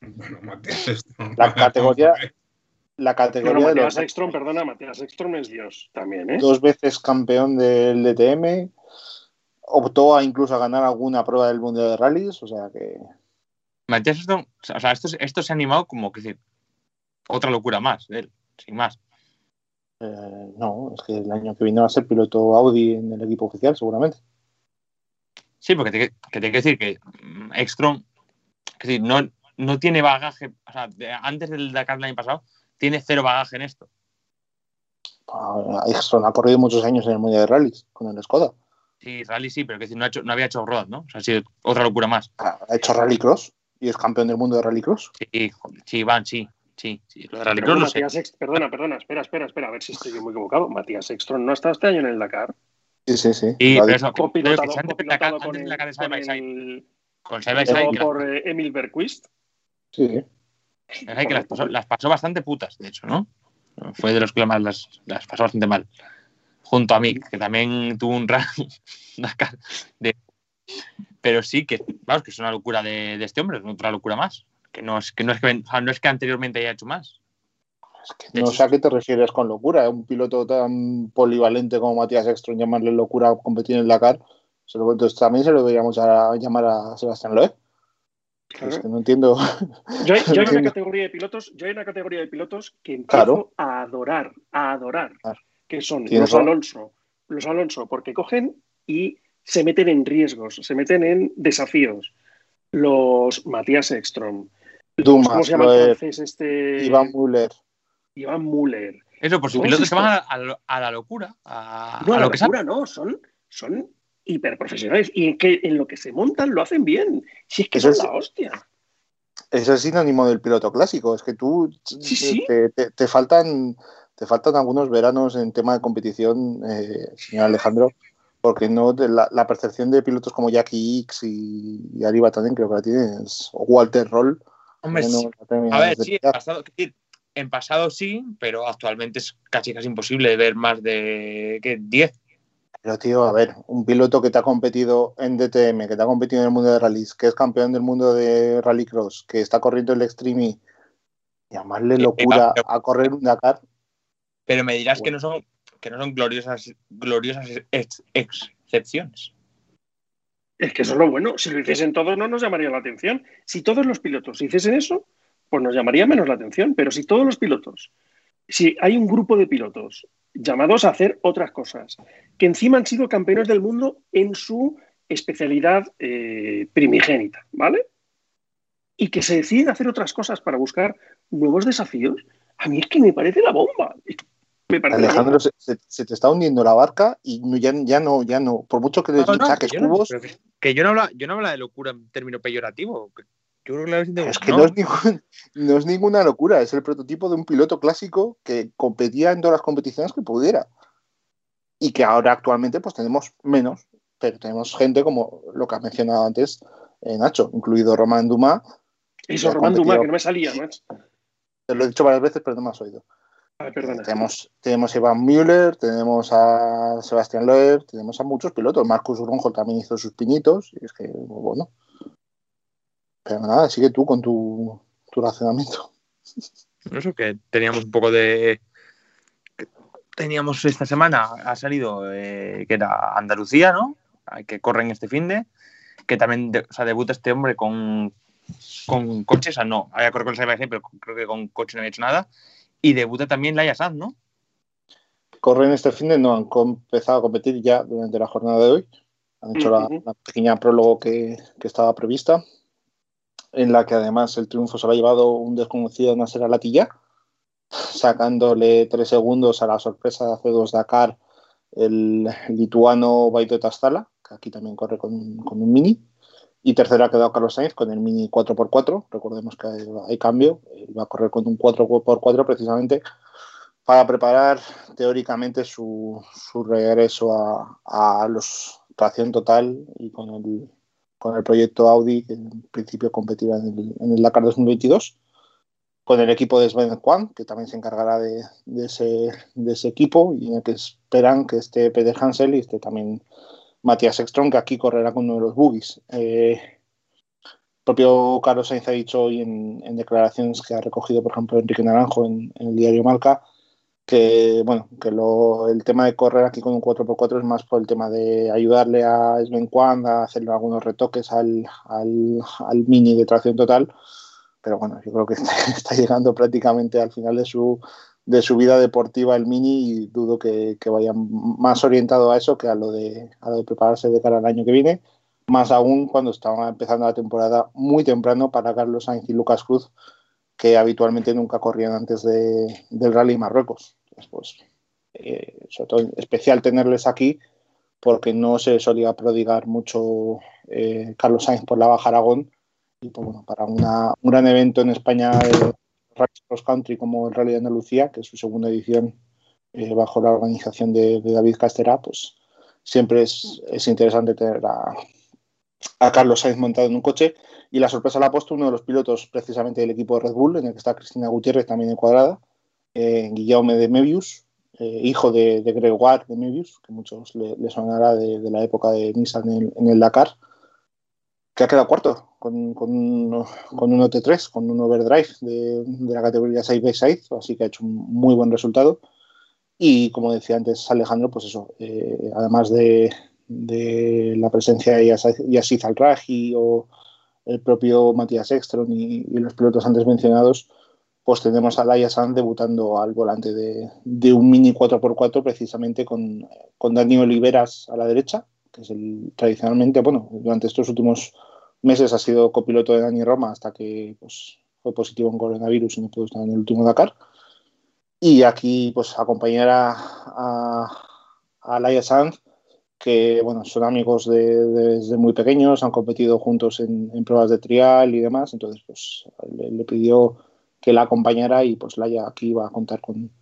Bueno, Matías, esto. La categoría- La Bueno, categoría de Matías los Ekstrom, perdona, Matías Ekstrom es Dios también, ¿eh? dos veces campeón del DTM, optó a incluso a ganar alguna prueba del Mundial de Rallys, o sea que... Matías Ekstrom, o sea, esto, esto se ha animado como que decir, otra locura más de él, sin más. Eh, no, es que el año que viene va a ser piloto Audi en el equipo oficial, seguramente. Sí, porque te, que te quiero decir que mm, Ekstrom, que decir, no, no tiene bagaje, o sea, de- antes del Dakar del año pasado, tiene cero bagaje en esto. Ah, Ekstrom ha corrido muchos años en el Mundial de Rallys con el Skoda. Sí, rally sí, pero que decir, no, ha hecho, no había hecho road, ¿no? O sea, ha sido otra locura más. Ha hecho rallycross y es campeón del mundo de rallycross. Sí, sí, Van, sí, sí, sí. Lo de rally cross lo sé. Matías Ex- Perdona, perdona, espera, espera, espera, a ver si estoy yo muy equivocado. Matías Ekstrom no ha estado este año en el Dakar. Sí, sí, sí. Sí, pero eso, Copilotado, que copilotado Dakar, con el, Dakar de Side con by Side, el- con por eh, Emil Berquist. Sí, sí. Es que las pasó, las pasó bastante putas, de hecho, ¿no? Fue de los que más las, las pasó bastante mal. Junto a mí, que también tuvo un rally Dakar de... Pero sí que, vamos, que es una locura de, de este hombre, es otra locura más. Que no es que, no es que, o sea, no es que anteriormente haya hecho más. Es que no sé a qué te refieres con locura. Un piloto tan polivalente como Matías Ekstrom, llamarle locura a competir en el Dakar, se lo, entonces también se lo deberíamos a llamar a Sebastián Loeb. Es que no entiendo. Yo, hay- yo hay una categoría de pilotos, yo hay una categoría de pilotos que empiezo Claro. a adorar, a adorar, Claro. que son Tienes los. Alonso, los Alonso, porque cogen y se meten en riesgos, se meten en desafíos. Los Matías Ekstrom, Dumas, ¿cómo se llama el francés este? Iván Müller. Iván Müller. Eso, por si Todos pilotos que van a, a lo- a la locura, a, No, a a lo la que locura no, son, son hiperprofesionales y en, que, en lo que se montan lo hacen bien. Si es que Eso son es- la hostia. Es el sinónimo del piloto clásico. Es que tú Sí, sí. Te, te- te faltan te faltan algunos veranos en tema de competición, eh, señor Alejandro, porque no de la, la percepción de pilotos como Jackie X y, y Ari Batanen creo que la tienes, o Walter Roll. Hombre, no A ver, sí, en pasado, en sí, pero actualmente es casi casi imposible ver más de ¿qué? 10. Pero tío, a ver, un piloto que te ha competido en DTM, que te ha competido en el mundo de rallies, que es campeón del mundo de rallycross, que está corriendo el Extreme, llamarle Eh, eh, locura a correr un Dakar, Pero me dirás que no son que no son gloriosas gloriosas ex- excepciones. Es que eso es lo bueno. Si lo hiciesen todos, no nos llamaría la atención. Si todos los pilotos hiciesen eso, pues nos llamaría menos la atención. Pero si todos los pilotos, si hay un grupo de pilotos llamados a hacer otras cosas, que encima han sido campeones del mundo en su especialidad eh, primigénita, ¿vale? Y que se deciden hacer otras cosas para buscar nuevos desafíos, a mí es que me parece la bomba. Me parece la Alejandro, se, se- se te está hundiendo la barca y no- ya, ya no, ya no, por mucho que le No, no, saques que yo no- cubos, pero que, que yo no habla, yo no habla de locura en término peyorativo. que Yo creo que la versión de- es que no. es ningún- no es ninguna locura, es el prototipo de un piloto clásico que competía en todas las competiciones que pudiera. Y que ahora actualmente pues tenemos menos, pero tenemos gente como lo que has mencionado antes, eh, Nacho, incluido Román Dumas, Eso, Román. Dumas, que no me salía, macho. te lo he dicho varias veces, pero no me has oído. Tenemos, tenemos a Iván Müller, tenemos a Sebastián Loeb, tenemos a muchos pilotos. Marcus Ronjo también hizo sus pinitos. Y es que, bueno. Pero nada, sigue tú con tu, tu razonamiento. Eso que teníamos un poco de. Teníamos esta semana, ha salido eh, que era Andalucía, ¿no? Que corren este fin de. Que también de- o sea, debuta este hombre con, con coches, o sea, no, había corrido con by Side, pero creo que con coche no había hecho nada. Y debuta también Laia Sanz, ¿no? Corren este fin de no han empezado a competir ya durante la jornada de hoy. Han hecho la pequeña prólogo que, que estaba prevista, en la que además el triunfo se lo ha llevado un desconocido Nasser Latilla, sacándole tres segundos a la sorpresa de hace dos Dakar el lituano Baito Tastala, que aquí también corre con, con un mini. Y tercero ha quedado Carlos Sainz con el mini 4x4. Recordemos que hay, cambio. Él va a correr con un 4x4 precisamente para preparar teóricamente su, su regreso a, a los tracción total y con el, con el proyecto Audi, que en principio competirá en el, en el Dakar 2022, con el equipo de Sven Kwan, que también se encargará de, de ese, de ese equipo y en el que esperan que esté Peter Hansel y esté también Matías Ekstrom, que aquí correrá con uno de los buggies. Eh, el propio Carlos Sainz ha dicho hoy en, en declaraciones que ha recogido, por ejemplo, Enrique Naranjo en, en el diario Marca, que bueno, que lo, el tema de correr aquí con un 4x4 es más por el tema de ayudarle a Sven Kwan a hacerle algunos retoques al, al, al, mini de tracción total. Pero bueno, yo creo que está, está, llegando prácticamente al final de su, de su vida deportiva el mini y dudo que, que vaya más orientado a eso que a lo, de, a lo de prepararse de cara al año que viene. Más aún cuando estaba empezando la temporada muy temprano para Carlos Sainz y Lucas Cruz, que habitualmente nunca corrían antes de, del Rally Marruecos. Entonces, pues, eh, especial tenerles aquí porque no se solía prodigar mucho eh, Carlos Sainz por la Baja Aragón y pues, bueno, para una, un gran evento en España de Cross Country como el Rally de Andalucía, que es su segunda edición eh, bajo la organización de, David Castera, pues siempre es, es interesante tener a, Carlos Sainz montado en un coche. Y la sorpresa la ha uno de los pilotos precisamente del equipo de Red Bull, en el que está Cristina Gutiérrez también encuadrada, eh, Guillaume de Mebius, eh, hijo de, Gregoire de Mebius, que muchos le, sonará de, la época de Nissan en en el, Dakar, que ha quedado cuarto con, con, un, con un OT3, con un overdrive de, de la categoría side by side, así que ha hecho un muy buen resultado. Y como decía antes Alejandro, pues eso, eh, además de, de la presencia de Yassid Al-Raji o el propio Matías Ekstrom y, y, los pilotos antes mencionados, pues tenemos a Laia San debutando al volante de, de, un Mini 4x4 precisamente con, con Dani Oliveras a la derecha, que es el tradicionalmente, bueno, durante estos últimos meses ha sido copiloto de Dani Roma hasta que pues, fue positivo en coronavirus y no pudo estar en el último Dakar. Y aquí pues acompañar a, a, Laia Sanz que bueno, son amigos de, de, desde muy pequeños, han competido juntos en, pruebas de trial y demás, entonces pues le, le, pidió que la acompañara y pues Laia aquí va a contar con,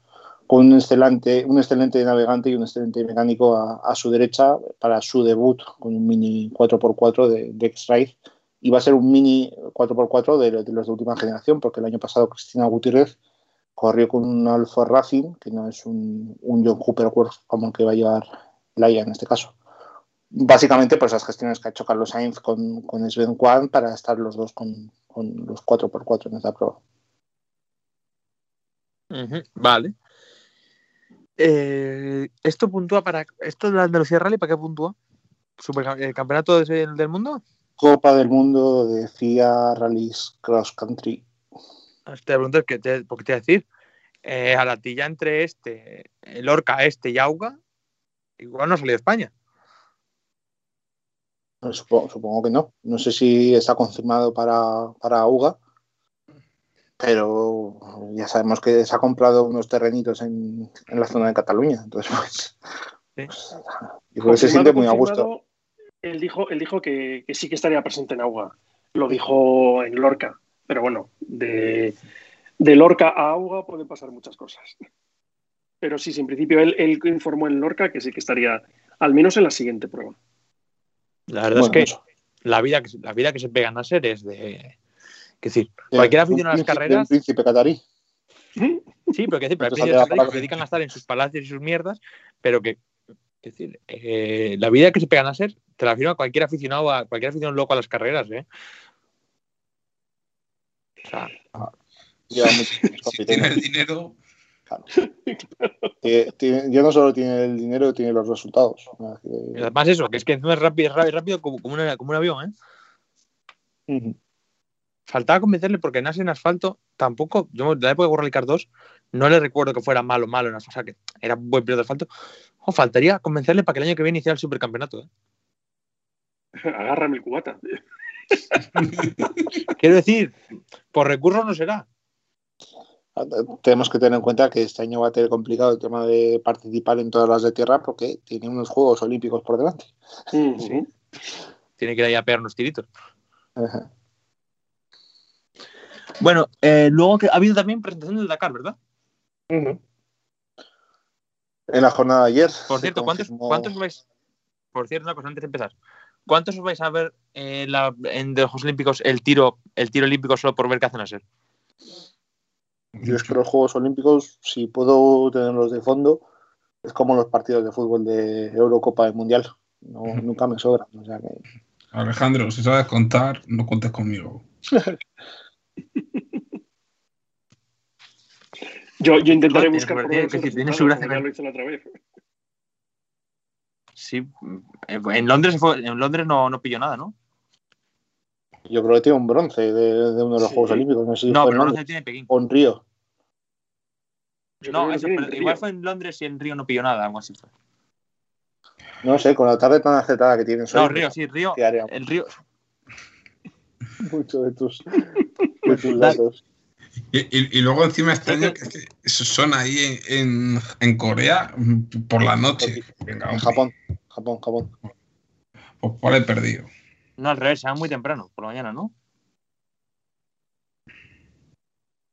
con un, excelente, un excelente navegante y un excelente mecánico a, a, su derecha para su debut con un Mini 4x4 de, de X-Drive y va a ser un Mini 4x4 de, de, los de última generación porque el año pasado Cristina Gutiérrez corrió con un Alfa Racing que no es un, un John Cooper como el que va a llevar Laia en este caso. Básicamente, pues las gestiones que ha hecho Carlos Sainz con, con Sven Kwan para estar los dos con, con los 4x4 en esta prueba. Uh vale. Eh, ¿Esto puntúa para. ¿Esto de la Andalucía Rally para qué puntúa? ¿Super, ¿El campeonato del, del mundo? Copa del Mundo de FIA Rallys Cross Country. Te pregunto, ¿qué te, porque te voy a decir? Eh, a la tilla entre este, el Orca este y Auga, igual no ha salido España. Supongo, supongo, que no. No sé si está confirmado para, para UGA, pero ya sabemos que se ha comprado unos terrenitos en, en la zona de Cataluña. Entonces, pues, sí. pues yo creo que se siente muy a gusto. Él dijo, él dijo que, que, sí que estaría presente en AUGA. Lo dijo en Lorca. Pero bueno, de, de Lorca a AUGA pueden pasar muchas cosas. Pero sí, sí en principio él, él informó en Lorca que sí que estaría al menos en la siguiente prueba. La verdad bueno, es que la vida, que la vida que se pegan a ser es de. Es decir, cualquier aficionado a las carreras. príncipe catarí. Sí, pero que decir, pero hay que se dedican a estar en sus palacios y sus mierdas, pero que. Es decir, eh, la vida que se pegan a ser, te la afirma cualquier aficionado, a cualquier aficionado loco a las carreras, ¿eh? O sea. Ah, ya, si tiene el dinero. Claro. tiene, ya no solo tiene el dinero, tiene los resultados. Además, eso, que es que encima es rápido, rápido, rápido como, como, una, como un avión, ¿eh? Uh -huh. Faltaba convencerle porque Nas en asfalto tampoco, yo de la época de World Rally 2 no le recuerdo que fuera malo, malo en asfalto, o sea, que era un buen piloto de asfalto. Oh, faltaría convencerle para que el año que viene hiciera el supercampeonato. ¿eh? Agárrame el cubata. Quiero decir, por recursos no será tenemos que tener en cuenta que este año va a tener complicado el tema de participar en todas las de tierra porque tiene unos Juegos Olímpicos por delante. Sí, sí. Tiene que ir ahí a pegar unos tiritos. Ajá. Bueno, eh, luego que ha habido también presentación del Dakar, ¿verdad? Uh -huh. En la jornada de ayer. Por cierto, ¿cuántos, confirmó... ¿cuántos vais? Por cierto, una cosa antes de empezar. ¿Cuántos os vais a ver eh, la, en de los Juegos Olímpicos el tiro, el tiro olímpico solo por ver qué hacen a ser? Yo es que los Juegos Olímpicos, si puedo tenerlos de fondo, es como los partidos de fútbol de Eurocopa y Mundial. No, nunca me sobran. O sea que... Alejandro, si sabes contar, no cuentes conmigo. Yo, yo intentaré No, buscar por que tiene su gracia, ya lo hice la otra vez. Sí. En Londres, fue- en Londres no, no pilló nada, ¿no? Yo creo que tiene un bronce de, de uno de los Sí. Juegos Olímpicos. No sé si No, pero no se tiene Pekín. o en Río. Yo No, eso, pero igual fue en Londres y en Río no pilló nada, algo así fue. No sé, con la tarde tan acertada que tienes No, Río, sí, Río. El Río. Mucho de tus, de tus datos. Y, y- y luego encima este año que, es que son ahí en, en, en Corea mm, por la noche. Venga, En Japón, Japón, Japón. Pues por el perdido. No, al revés, se va muy temprano, por la mañana, ¿no?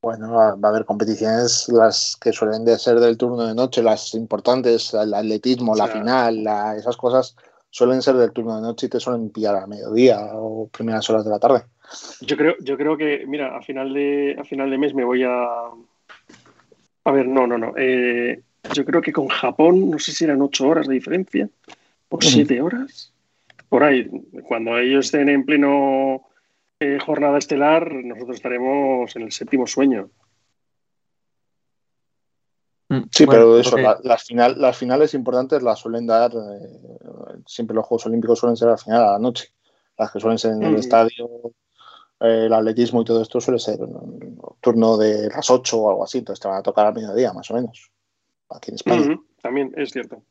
Bueno, va, a haber competiciones las que suelen de ser del turno de noche, las importantes, el atletismo, la final, la- esas cosas suelen ser del turno de noche y te suelen pillar a mediodía o primeras horas de la tarde. Yo creo, yo creo que, mira, a final de, a final de mes me voy a. A ver, no, no, no. eh, yo creo que con Japón, no sé si eran ocho horas de diferencia o siete horas. Por ahí, cuando ellos estén en pleno eh, jornada estelar, nosotros estaremos en el séptimo sueño. Sí, Bueno, pero eso, la- las, final, las finales importantes las suelen dar, eh, siempre los Juegos Olímpicos suelen ser al final a la noche. Las que suelen ser en el Ujú. estadio, eh, el atletismo y todo esto suele ser un turno de las 8 o algo así, entonces te van a tocar al mediodía más o menos, aquí en España. También es cierto.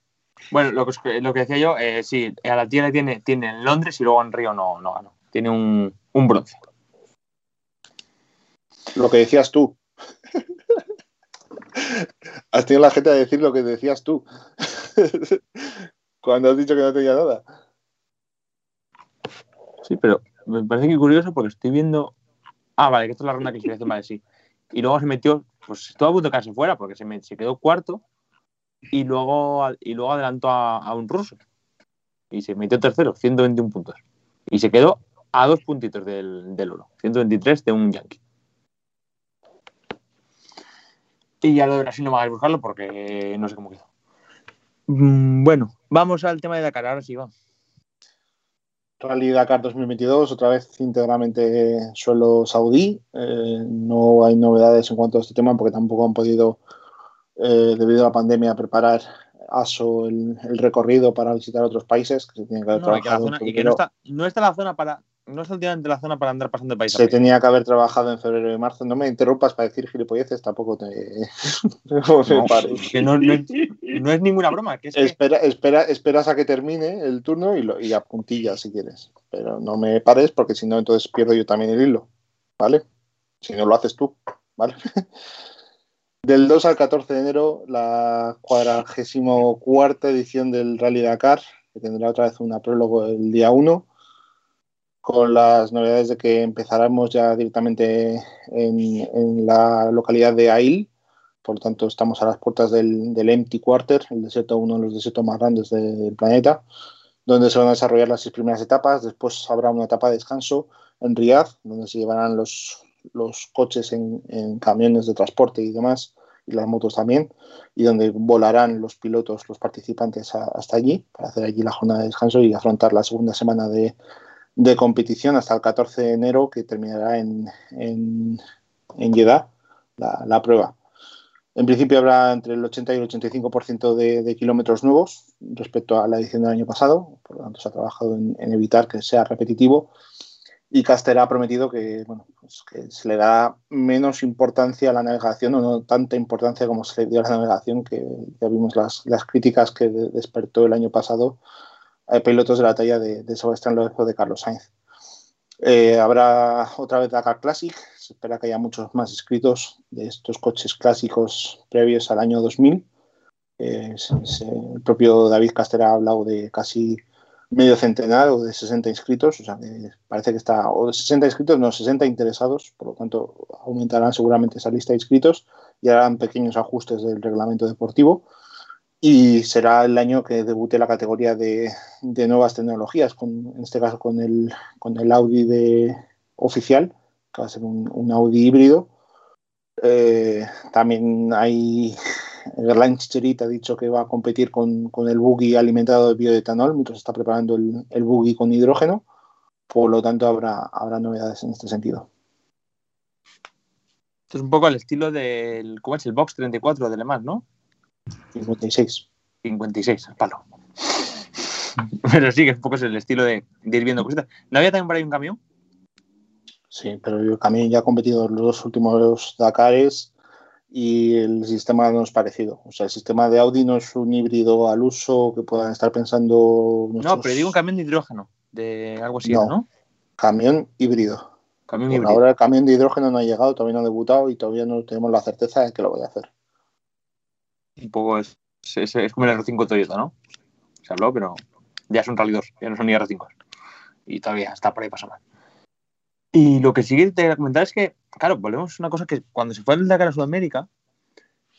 Bueno, lo que, os- lo que decía yo, eh, sí, a la le tiene, tiene en Londres y luego en Río no, no ganó. Tiene un, un bronce. Lo que decías tú. Has tenido la gente a decir lo que decías tú. Cuando has dicho que no tenía nada. Sí, pero me parece que curioso porque estoy viendo. Ah, vale, que esto es la ronda de clasificación, vale, sí. Y luego se metió, pues estuvo a punto de quedarse fuera porque se, se quedó cuarto y luego, y luego adelantó a, a un ruso. Y se metió tercero, 121 puntos. Y se quedó a dos puntitos del, del oro, 123 de un yankee. Y ya lo de Brasil no me hagáis buscarlo porque no sé cómo quedó. Mm, Bueno, vamos al tema de Dakar, ahora sí va. Rally Dakar 2022, otra vez íntegramente suelo saudí. Eh, no hay novedades en cuanto a este tema porque tampoco han podido, eh, debido a la pandemia, preparar ASO el, el recorrido para visitar otros países que se tienen que haber No, que, trabajado zona- y que no, está, no está la zona para. No está últimamente la zona para andar pasando de país a Se tenía que haber trabajado en febrero y marzo. No me interrumpas para decir gilipolleces, tampoco te. no que no, no es, no es ninguna broma, que es que Espera, espera, esperas a que termine el turno y, lo, y apuntillas si quieres. Pero no me pares porque si no, entonces pierdo yo también el hilo. ¿Vale? Si no lo haces tú. ¿Vale? Del 2 al 14 de enero, la 44 edición del Rally Dakar, que tendrá otra vez una prólogo el día 1, con las novedades de que empezaremos ya directamente en, la localidad de Ail, por lo tanto estamos a las puertas del, Empty Quarter, el desierto, uno de los desiertos más grandes de- del planeta, donde se van a desarrollar las seis primeras etapas. Después habrá una etapa de descanso en Riyadh, donde se llevarán los, coches en, camiones de transporte y demás, y las motos también, y donde volarán los pilotos, los participantes hasta allí, para hacer allí la jornada de descanso y afrontar la segunda semana de, de competición hasta el 14 de enero, que terminará en, en, en Jeddah la, la prueba. En principio habrá entre el 80 y el 85% de, de kilómetros nuevos respecto a la edición del año pasado, por lo tanto se ha trabajado en, en evitar que sea repetitivo y Caster ha prometido que, bueno, pues que se le da menos importancia a la navegación o no tanta importancia como se le dio a la navegación, que ya vimos las, las críticas que de- despertó el año pasado a pilotos de la talla de, de Sebastián López o de Carlos Sainz. Eh, habrá otra vez Dakar Classic, se espera que haya muchos más inscritos de estos coches clásicos previos al año 2000. Eh, el propio David Caster ha hablado de casi medio centenar o de 60 inscritos, o sea parece que está, o de 60 inscritos, no, 60 interesados, por lo tanto aumentarán seguramente esa lista de inscritos y harán pequeños ajustes del reglamento deportivo y será el año que debute la categoría de, de nuevas tecnologías, en este caso con el, con el Audi de, oficial, que va a ser un, un Audi híbrido. Eh, también hay Erlang Cherit ha dicho que va a competir con, con el buggy alimentado de bioetanol, mientras está preparando el, el buggy con hidrógeno. Por lo tanto, habrá, habrá novedades en este sentido. Esto es un poco el estilo del. ¿Cómo es? El Box 34 de Le Mans, ¿no? 56. 56, al palo. Pero sí, que un poco es el estilo de, de ir viendo cositas. ¿No había también por ahí un camión? Sí, pero el camión ya ha competido los dos últimos Dakares y el sistema no es parecido. O sea, el sistema de Audi no es un híbrido al uso que puedan estar pensando. No, pero digo un camión de hidrógeno, de algo así, ¿no? No. Camión híbrido. Camión Por híbrido. ahora el camión de hidrógeno no ha llegado, todavía no ha debutado y todavía no tenemos la certeza de que lo voy a hacer. Un poco es, es, es como el R5 Toyota, ¿no? Se habló, pero ya son Rally 2, ya no son ni R5. Y todavía está por ahí pasando. Y lo que sí que te quería comentar es que, claro, volvemos a una cosa que cuando se fue el Dakar a Sudamérica,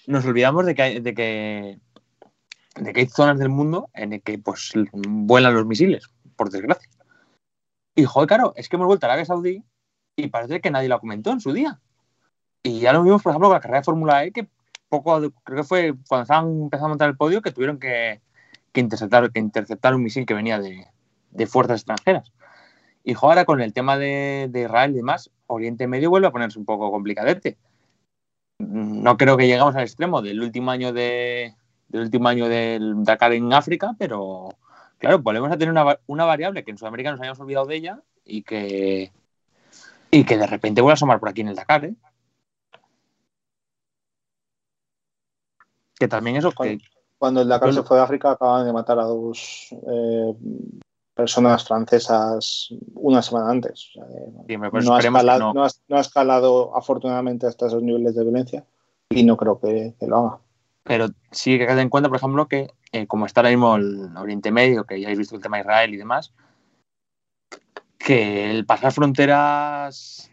nos olvidamos de que hay, de que, de que hay zonas del mundo en el que pues vuelan los misiles, por desgracia. Y joder, claro, es que hemos vuelto a Arabia Saudí y parece que nadie lo comentó en su día. Y ya lo vimos, por ejemplo, con la carrera de Fórmula E, que poco, creo que fue cuando estaban empezando a montar el podio, que tuvieron que, que interceptar, que interceptar un misil que venía de, de fuerzas extranjeras. Y ahora con el tema de, de Israel y demás, Oriente Medio vuelve a ponerse un poco complicadete. No creo que llegamos al extremo del último año de, del último año del Dakar en África, pero claro, volvemos a tener una, una variable que en Sudamérica nos habíamos olvidado de ella y que, y que de repente vuelve a asomar por aquí en el Dakar, ¿eh? Que también eso, que, Cuando el Dakar Bueno. se fue de África acaban de matar a dos eh, personas francesas una semana antes. O sea, pues no, ha escalado, no. no ha- no ha escalado afortunadamente hasta esos niveles de violencia y no creo que, que lo haga. Pero sí que tener en cuenta, por ejemplo, que eh, como está ahora mismo el Oriente Medio, que ya habéis visto el tema de Israel y demás, que el pasar fronteras,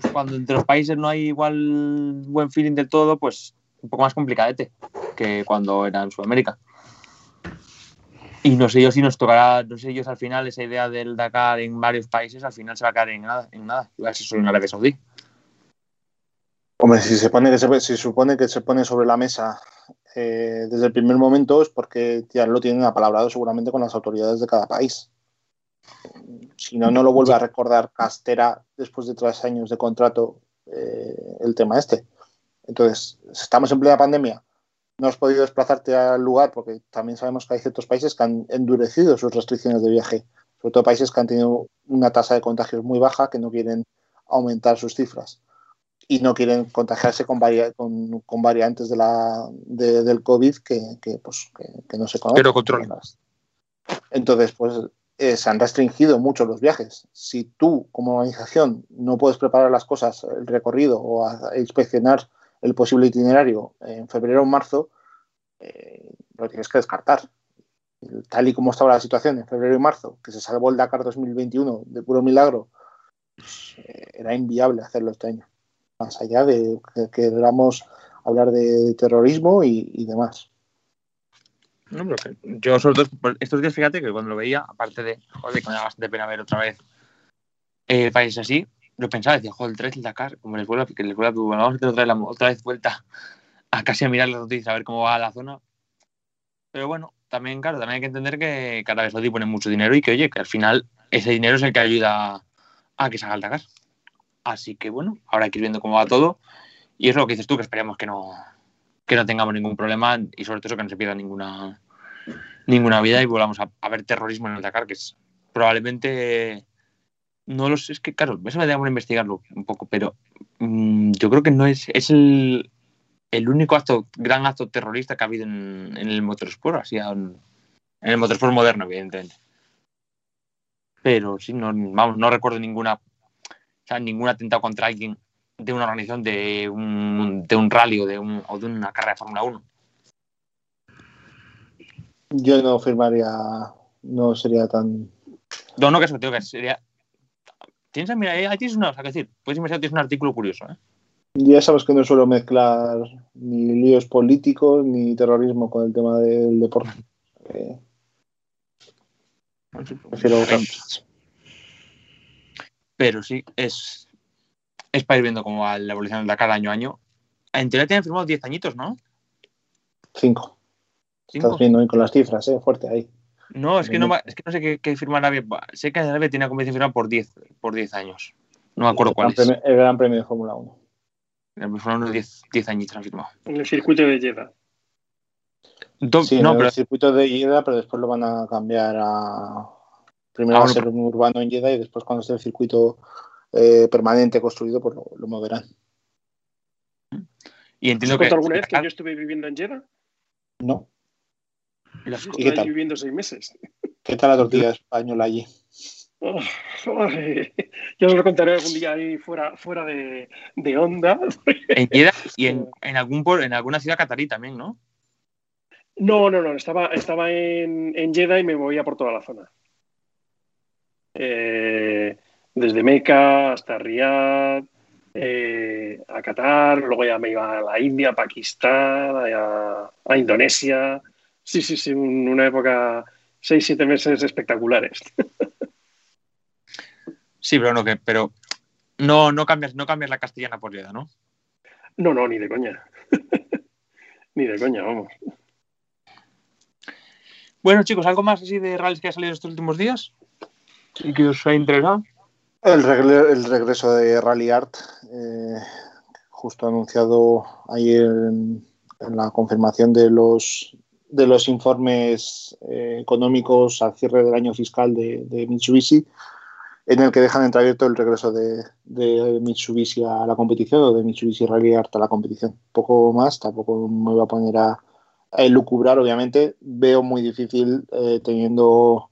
pues, cuando entre los países no hay igual buen feeling del todo, pues un poco más complicadete que cuando era en Sudamérica. Y no sé yo si nos tocará, no sé yo si al final esa idea del Dakar en varios países al final se va a caer en nada, en nada. Iba a ser solo en Arabia Saudí. Hombre, si se pone que se, si supone que se pone sobre la mesa eh, desde el primer momento es porque ya lo tienen apalabrado seguramente con las autoridades de cada país. Si no, no lo vuelve a recordar Castera después de tres años de contrato eh, el tema este. Entonces, estamos en plena pandemia, no has podido desplazarte al lugar porque también sabemos que hay ciertos países que han endurecido sus restricciones de viaje, sobre todo países que han tenido una tasa de contagios muy baja que no quieren aumentar sus cifras y no quieren contagiarse con, varia- con, con variantes de la, de- del COVID que, que, pues, que, que no se conocen. Pero controlen. Entonces, pues eh, se han restringido mucho los viajes. Si tú, como organización, no puedes preparar las cosas, el recorrido o a- a inspeccionar el posible itinerario en febrero o marzo, eh, lo tienes que descartar. Tal y como estaba la situación en febrero y marzo, que se salvó el Dakar 2021 de puro milagro, pues, eh, era inviable hacerlo este año. Más allá de que queramos hablar de, terrorismo y, demás. Yo sobre por estos días, fíjate que cuando lo veía, aparte de, joder, que me da bastante pena ver otra vez eh, países así, lo pensaba, decía, joder, 3 el Dakar, como les vuelve, a- que les vuelve a bueno, vamos a otra vez, otra vez vuelta a casi a mirar las noticias, a ver cómo va la zona. Pero bueno, también, claro, también hay que entender que cada vez Saudí pone mucho dinero y que, oye, que al final ese dinero es el que ayuda a que se haga el Dakar. Así que bueno, ahora hay que ir viendo cómo va todo. Y es lo que dices tú, que esperemos que no, que no tengamos ningún problema y sobre todo que no se pierda ninguna ninguna vida y volvamos a, a ver terrorismo en el Dakar, que es probablemente no lo sé, es que claro, eso me da por investigarlo un poco, pero mm, yo creo que no es, es el, el único acto, gran acto terrorista que ha habido en, en el motorsport, así en, en el motorsport moderno, evidentemente. Pero sí, no, vamos, no recuerdo ninguna, o sea, ningún atentado contra alguien de una organización de un, de un rally o de, un, o de una carrera de Fórmula 1. Yo no firmaría, no sería tan. No, no, que eso, tío, que sería. Tienes, mira, ahí tienes una, o sea, que decir, puedes investigar, tienes un artículo curioso, ¿eh? Ya sabes que no suelo mezclar ni líos políticos ni terrorismo con el tema del deporte. Eh, prefiero otras. Pero sí, es, es para ir viendo cómo va la evolución del Dakar año a año. En teoría tienen firmado 10 añitos, ¿no? Cinco. ¿Cinco? Estás viendo ahí con las cifras, eh, fuerte ahí. No, es que no, va- es que no sé qué, qué firma Arabia. Sé que Arabia tiene una convención firmada por 10, por diez años. No me acuerdo el, cuál es. premio, el Gran Premio de Fórmula 1. Fueron unos 10, 10 añitos han firmado. En el circuito de Jeddah. Sí, no, en pero el circuito de Jeddah, pero después lo van a cambiar a. Primero Ah, va a ser un urbano en Jeddah y después, cuando esté el circuito eh, permanente construido, pues lo, lo moverán. y ¿Te entiendo que alguna vez que yo estuve viviendo en Jeddah? No. Las- Yo seis meses. ¿Qué tal la tortilla española allí? Oh, ya os lo contaré algún día ahí fuera, fuera de, de onda. en Jeddah y en, en algún en alguna ciudad catarí también, ¿no? No, no, no. Estaba, estaba en, en Jeddah y me movía por toda la zona. Eh, desde Meca hasta Riyadh, eh, a Qatar, luego ya me iba a la India, a Pakistán, a, a Indonesia. Sí, sí, sí, un- una época, seis, siete meses espectaculares. Sí, pero no, que, pero no, no cambias, no cambias la castellana por Jeddah, ¿no? No, no, ni de coña. ni de coña, vamos. Bueno, chicos, ¿algo más así de rallies que ha salido estos últimos días? ¿Y que os ha interesado? El, regreso de Rally Art, eh, justo anunciado ayer en, en la confirmación de los de los informes eh, económicos al cierre del año fiscal de, Mitsubishi, en el que dejan entreabierto el regreso de, Mitsubishi a la competición o de Mitsubishi Rally Art a la competición. Poco más, tampoco me voy a poner a, a elucubrar, obviamente. Veo muy difícil eh, teniendo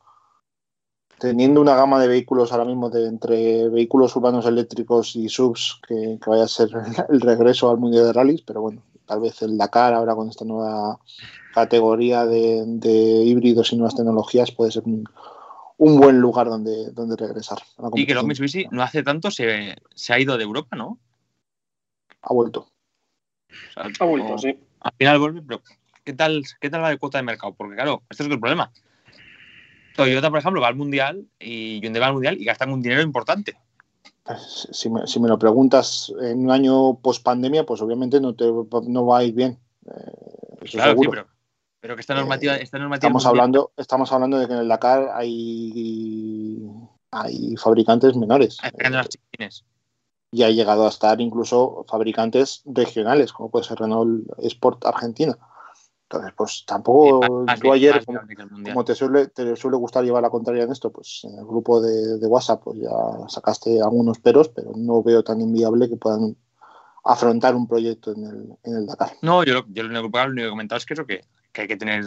teniendo una gama de vehículos ahora mismo de entre vehículos urbanos eléctricos y subs que, vaya a ser el regreso al mundial de rallies, pero bueno, tal vez el Dakar ahora con esta nueva categoría de, de híbridos y nuevas tecnologías puede ser un, un buen lugar donde, donde regresar. Y que competición. Mitsubishi no hace tanto se, se ha ido de Europa, ¿no? Ha vuelto. O sea, Ha vuelto, sí. Al final vuelve, pero ¿qué tal, ¿qué tal va de cuota de mercado? Porque claro, este es el problema. Toyota, por ejemplo, va al Mundial y Hyundai va al Mundial y gastan un dinero importante. Pues, Si me, si me lo preguntas en un año post pandemia, pues obviamente no, te, no va a ir bien. Eh, eso Claro, sí, seguro. pero, pero que esta normativa, Eh, esta normativa Estamos mundial- hablando, estamos hablando de que en el Dakar hay, hay fabricantes menores. Las chiquines. y ha llegado a estar incluso fabricantes regionales, como puede ser Renault Sport Argentina. Entonces, pues tampoco Sí, tú ayer, como, como te, suele, te suele gustar llevar la contraria en esto, pues en el grupo de, de WhatsApp pues ya sacaste algunos peros, pero no veo tan inviable que puedan afrontar un proyecto en el, en el Dakar. No, yo, lo- yo lo único, que he comentado es que eso que, que hay que tener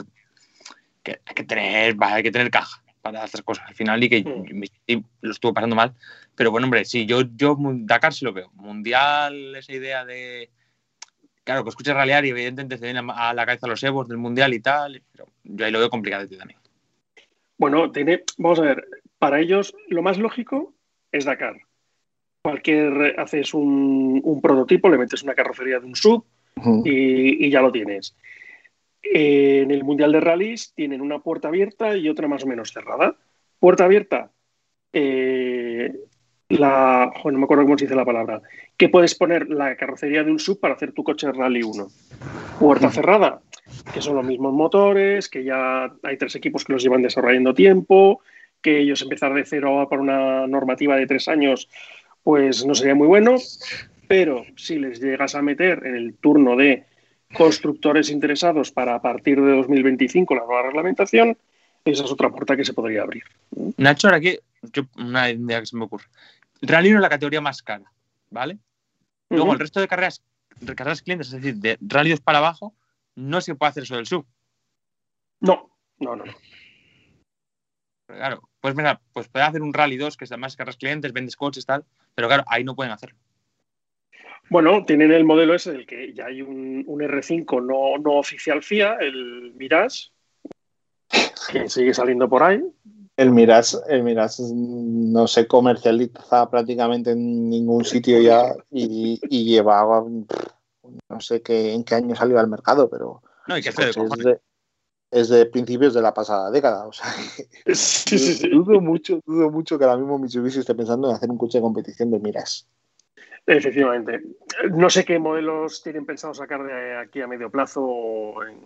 que hay que tener hay que tener caja para hacer cosas al final y que Mm. y lo estuvo pasando mal pero bueno hombre sí yo yo Dakar sí lo veo mundial esa idea de claro que escuches ralear y evidentemente te vienen a la cabeza los evos del mundial y tal pero yo ahí lo veo complicado también Bueno, tiene, vamos a ver, para ellos lo más lógico es Dakar. Cualquier, haces un, un prototipo, le metes una carrocería de un sub y, y ya lo tienes. En el Mundial de Rallys tienen una puerta abierta y otra más o menos cerrada. Puerta abierta, eh, la, no me acuerdo cómo se dice la palabra, que puedes poner la carrocería de un sub para hacer tu coche Rally 1. Puerta cerrada, que son los mismos motores, que ya hay tres equipos que los llevan desarrollando tiempo, que ellos empezar de cero por una normativa de tres años, pues no sería muy bueno, pero si les llegas a meter en el turno de constructores interesados para a partir de 2025 la nueva reglamentación, esa es otra puerta que se podría abrir. Nacho ahora que yo una idea que se me ocurre Rally 1 es la categoría más cara vale luego el resto de carreras carreras clientes es decir de Rally 2 para abajo no se puede hacer eso del sub No, no, no. no. Claro, pues mira, pues puede hacer un Rally 2 que es además cargas clientes, vendes coches, tal, pero claro, ahí no pueden hacerlo. Bueno, tienen el modelo ese del que ya hay un, un R5 no, no oficial FIA, el Mirage, que sigue saliendo por ahí. El Mirage, el Mirage no se comercializa prácticamente en ningún sitio ya y, y llevaba, no sé qué, en qué año salió al mercado, pero No, y que pues hacer es, de, es de principios de la pasada década. O sea, Sí, sí, sí. dudo mucho, dudo mucho que ahora mismo Mitsubishi esté pensando en hacer un coche de competición de Mirage. Efectivamente. No sé qué modelos tienen pensado sacar de aquí a medio plazo o en,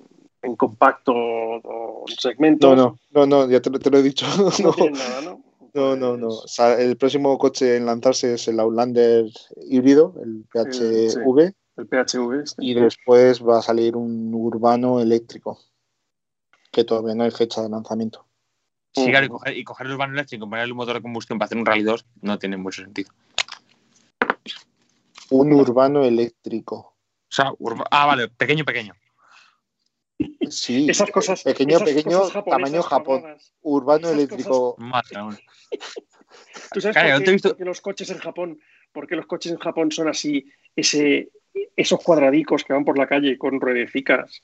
en compacto o en segmentos. No, no, no, no, ya te, lo- te lo he dicho. No No, tienen nada, ¿no? no, no, no. O sea, el próximo coche en lanzarse es el Outlander híbrido, el PHV, sí. el PHV. Este. Y después va a salir un urbano eléctrico, que todavía no hay fecha de lanzamiento. Sí, claro, y coger, y coger el urbano eléctrico y ponerle un motor de combustión para hacer un Rally 2 no tiene mucho sentido. Un urbano eléctrico. O sea, urba- ah, vale, pequeño, pequeño. Sí, Esas cosas. pequeño, esas pequeño, cosas tamaño Japón. urbano esas eléctrico. Mía. ¿Tú sabes Claro, por, qué, te he visto- por qué los coches en Japón, por qué los coches en Japón son así, ese, esos cuadradicos que van por la calle con ruedecicas?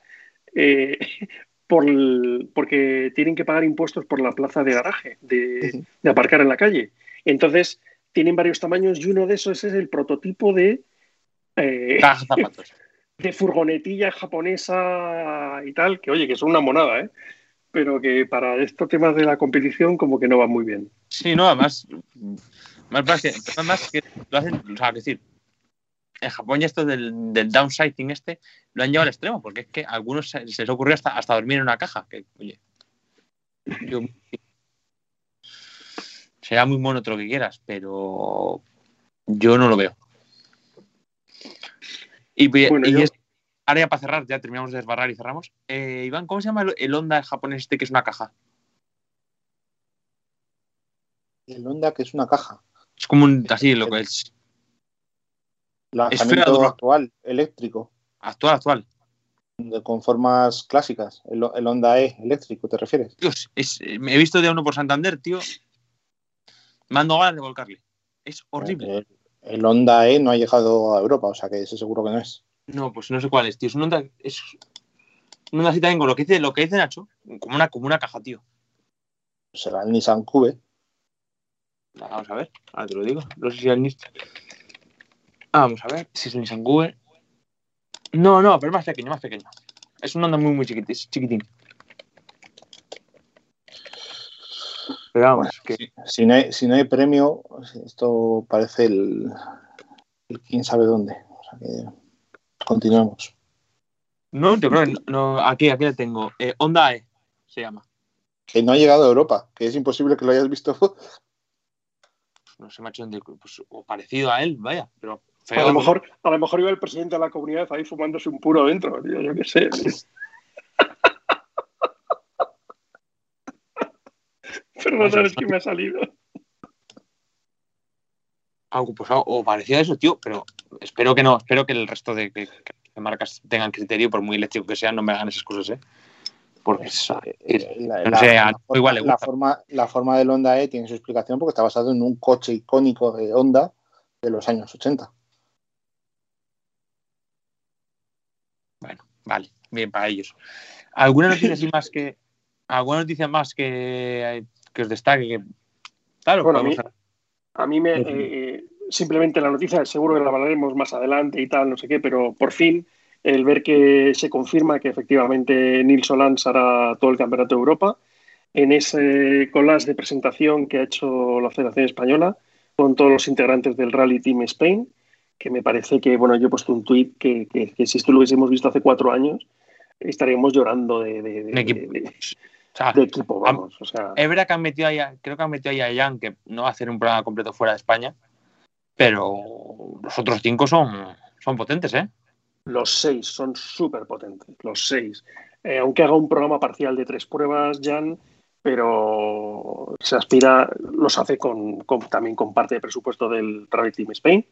Eh, por el- porque tienen que pagar impuestos por la plaza de garaje, de, de aparcar en la calle. Entonces, tienen varios tamaños y uno de esos es el prototipo de, eh, zapatos. de furgonetilla japonesa y tal, que oye, que son una monada, ¿eh? Pero que para estos temas de la competición como que no va muy bien. Sí, no, además, más, más que, más que lo hacen, o sea, es decir, en Japón ya esto del, del downsizing este lo han llevado al extremo, porque es que a algunos se, se les ocurrió hasta, hasta dormir en una caja, que, oye, yo, será muy mono todo lo que quieras, pero yo no lo veo. Y, Bueno, y yo- es- ahora ya para cerrar, ya terminamos de desbarrar y cerramos. Eh, Iván, ¿cómo se llama el, el Honda japonés este que es una caja? El Honda, que es una caja. Es como un, así lo que es Lanzamiento actual, eléctrico, actual, actual. de- con formas clásicas. El, el Honda E eléctrico, ¿te refieres? Dios, es, me he visto de uno por Santander, tío. Mando ganas de volcarle. Es horrible. El, el Honda E no ha llegado a Europa, o sea que ese seguro que no es. No, pues no sé cuál es, tío. Es un Honda. Es un Honda así también con lo que dice, lo que dice Nacho. Como una, como una caja, tío. Será el Nissan Cube. Vamos a ver, ahora te lo digo. No sé si es el Nissan. Vamos a ver si es el Nissan Cube. No, no, pero es más pequeño, más pequeño. Es un Honda muy, muy chiquitín. chiquitín. Pero vamos, que Si no hay, si no hay premio, esto parece el, el quién sabe dónde. O sea que continuemos. No, yo creo que no, no, aquí, aquí la tengo. Eh, Honda E se llama. Que no ha llegado a Europa, que es imposible que lo hayas visto. No sé, macho, dónde- pues, o parecido a él, vaya, pero A lo, mejor, a lo mejor iba el presidente de la comunidad ahí fumándose un puro dentro, tío, yo qué sé. Pero no sabes qué me ha salido. Algo, pues, algo- o parecido a eso, tío, pero espero que no, espero que el resto de, que- que marcas tengan criterio, por muy eléctrico que sean, no me hagan esas cosas, ¿eh? Porque es- Eh, la, no la- sé, la a- forma, igual le la forma- la forma del Honda E tiene su explicación porque está basado en un coche icónico de Honda de los años 80. Bueno, vale, bien para ellos. ¿Alguna noticia así más que. ¿Alguna noticia más que, que os destaque? Que, claro, Bueno, a mí- A mí me. eh, simplemente la noticia, seguro que la hablaremos más adelante y tal, no sé qué, pero por fin el ver que se confirma que efectivamente Nils Solans hará todo el Campeonato de Europa en ese collage de presentación que ha hecho la Federación Española con todos los integrantes del Rally Team Spain, que me parece que, bueno, yo he puesto un tuit que, que- que si esto lo hubiésemos visto hace cuatro años, estaríamos llorando de, de- de- Un equipo. de- o sea, de equipo, vamos. O sea, es verdad que han metido ahí, a- creo que han metido ahí a Jan, que no va a hacer un programa completo fuera de España, pero los otros cinco son, son potentes, ¿eh? Los seis son súper potentes, los seis. Eh, aunque haga un programa parcial de tres pruebas, Jan, pero se aspira, los hace con, con- también con parte de presupuesto del Rally Team Spain.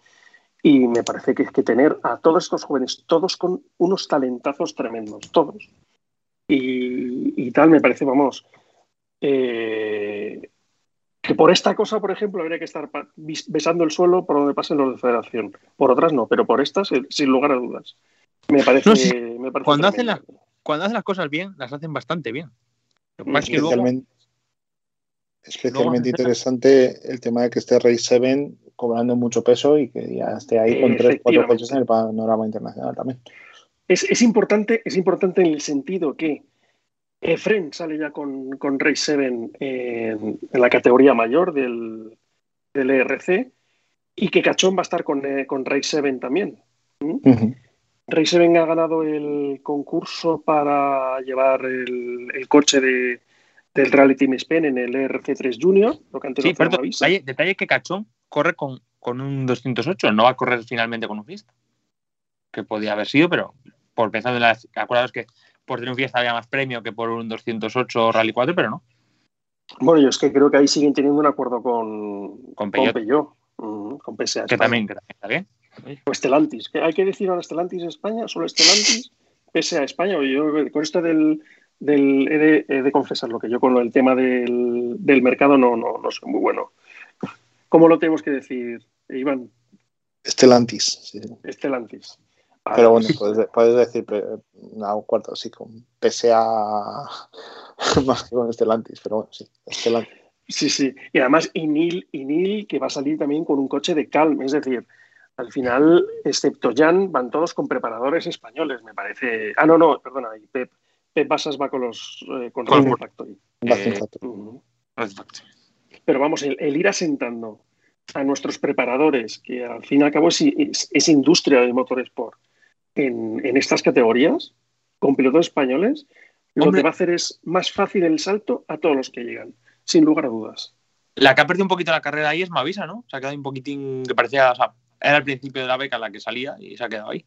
Y me parece que es que tener a todos estos jóvenes, todos con unos talentazos tremendos, todos. Y, y tal, me parece, vamos, eh, que por esta cosa, por ejemplo, habría que estar besando el suelo por donde pasen los de federación. Por otras no, pero por estas, eh, sin lugar a dudas. Me parece. No, sí. me parece Cuando hacen tremendo. Cuando hacen las cosas bien, las hacen bastante bien. Que luego, Especialmente, interesante el tema de que esté Rey 7 cobrando mucho peso y que ya esté ahí con tres, cuatro coches en el panorama internacional también. Es, es importante, es importante en el sentido que Efren sale ya con, con Race 7 en, en la categoría mayor del, del ERC y que Cachón va a estar con, eh, con Race 7 también. Ujú. Race 7 ha ganado el concurso para llevar el, el coche de, del Rally Team Spain en el ERC3 Junior, lo que antes sí, Mavisa. detalle, detalle que Cachón corre con, con un 208, no va a correr finalmente con un Fiesta. que podía haber sido, pero por pensando en las. Acordaos que por tener un fiesta había más premio que por un 208 Rally 4, pero no. Bueno, yo es que creo que ahí siguen teniendo un acuerdo con, Con Peugeot. Peugeot, mm, con PSA. Que España. también, que también está bien. O Stellantis. ¿Qué ¿Hay que decir ahora Stellantis España? ¿Solo Stellantis? PSA España. Yo con esto del, del he, de, he de confesar lo que yo con el tema del, del mercado no, no, no soy muy bueno. ¿Cómo lo tenemos que decir, Iván? Stellantis. sí. Stellantis. Pero bueno, pues, puedes, puedes decir pre- una cuarta, sí, con PSA más que con Stellantis, pero bueno, sí, Stellantis. Sí, sí. Y además Inil, Inil, que va a salir también con un coche de Calm. Es decir, al final, excepto Jan, van todos con preparadores españoles, me parece. Ah, no, no, perdona. Y Pep, Pep Basas va con los eh, con Con Racing Factory. Racing Eh. Red Factory. Pero vamos, el, el ir asentando a nuestros preparadores, que al fin y al cabo es, es- es industria del motorsport, en, en estas categorías, con pilotos españoles, lo que va a hacer es más fácil el salto a todos los que llegan, sin lugar a dudas. La que ha perdido un poquito la carrera ahí es Mavisa, ¿no? Se ha quedado un poquitín que parecía, o sea, era el principio de la beca la que salía y se ha quedado ahí.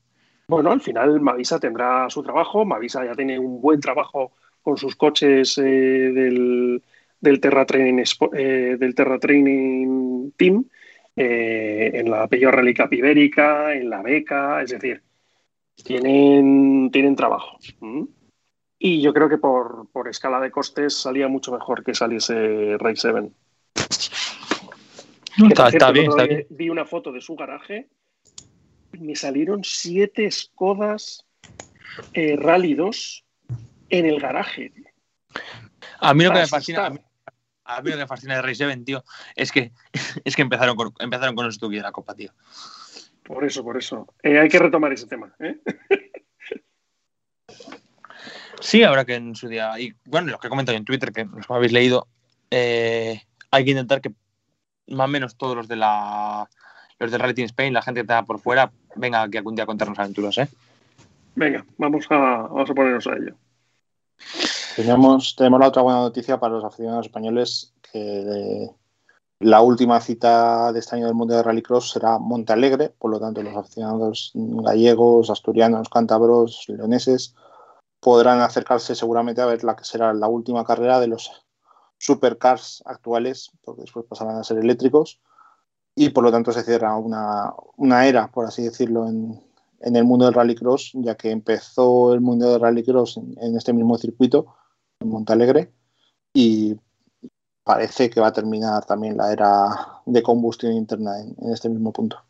Bueno, al final Mavisa tendrá su trabajo. Mavisa ya tiene un buen trabajo con sus coches eh, del, del, Terra Training, Spo- eh, del Terra Training Team, eh, en la Peugeot Rally Ibérica, en la beca, es decir, tienen, tienen trabajo. Y yo creo que por, por escala de costes salía mucho mejor que saliese Ray 7. No, está, por cierto, está el bien, otro está día bien. Vi una foto de su garaje y me salieron siete Skodas eh, Rally 2 en el garaje. A mí lo que me fascina, a mí, asustar. a mí lo que me fascina de Race 7, tío, es que, es que empezaron con, empezaron con los Stucky de la Copa, tío. Por eso, por eso. Eh, hay que retomar ese tema. ¿eh? Sí, habrá que en su día. Y bueno, los que he comentado en Twitter, que los que habéis leído, eh, hay que intentar que más o menos todos los de la los del Rally Team Spain, la gente que está por fuera, venga aquí algún día a contarnos aventuras, ¿eh? Venga, vamos a, vamos a ponernos a ello. Tenemos, tenemos la otra buena noticia para los aficionados españoles, que de- la última cita de este año del Mundial de Rallycross será Montalegre, por lo tanto los aficionados gallegos, asturianos, cántabros, leoneses podrán acercarse seguramente a ver la que será la última carrera de los supercars actuales, porque después pasarán a ser eléctricos, y por lo tanto se cierra una, era, por así decirlo, en, en el mundo del rallycross, ya que empezó el mundo del rallycross en, en este mismo circuito, en Montalegre, y parece que va a terminar también la era de combustión interna en, en este mismo punto.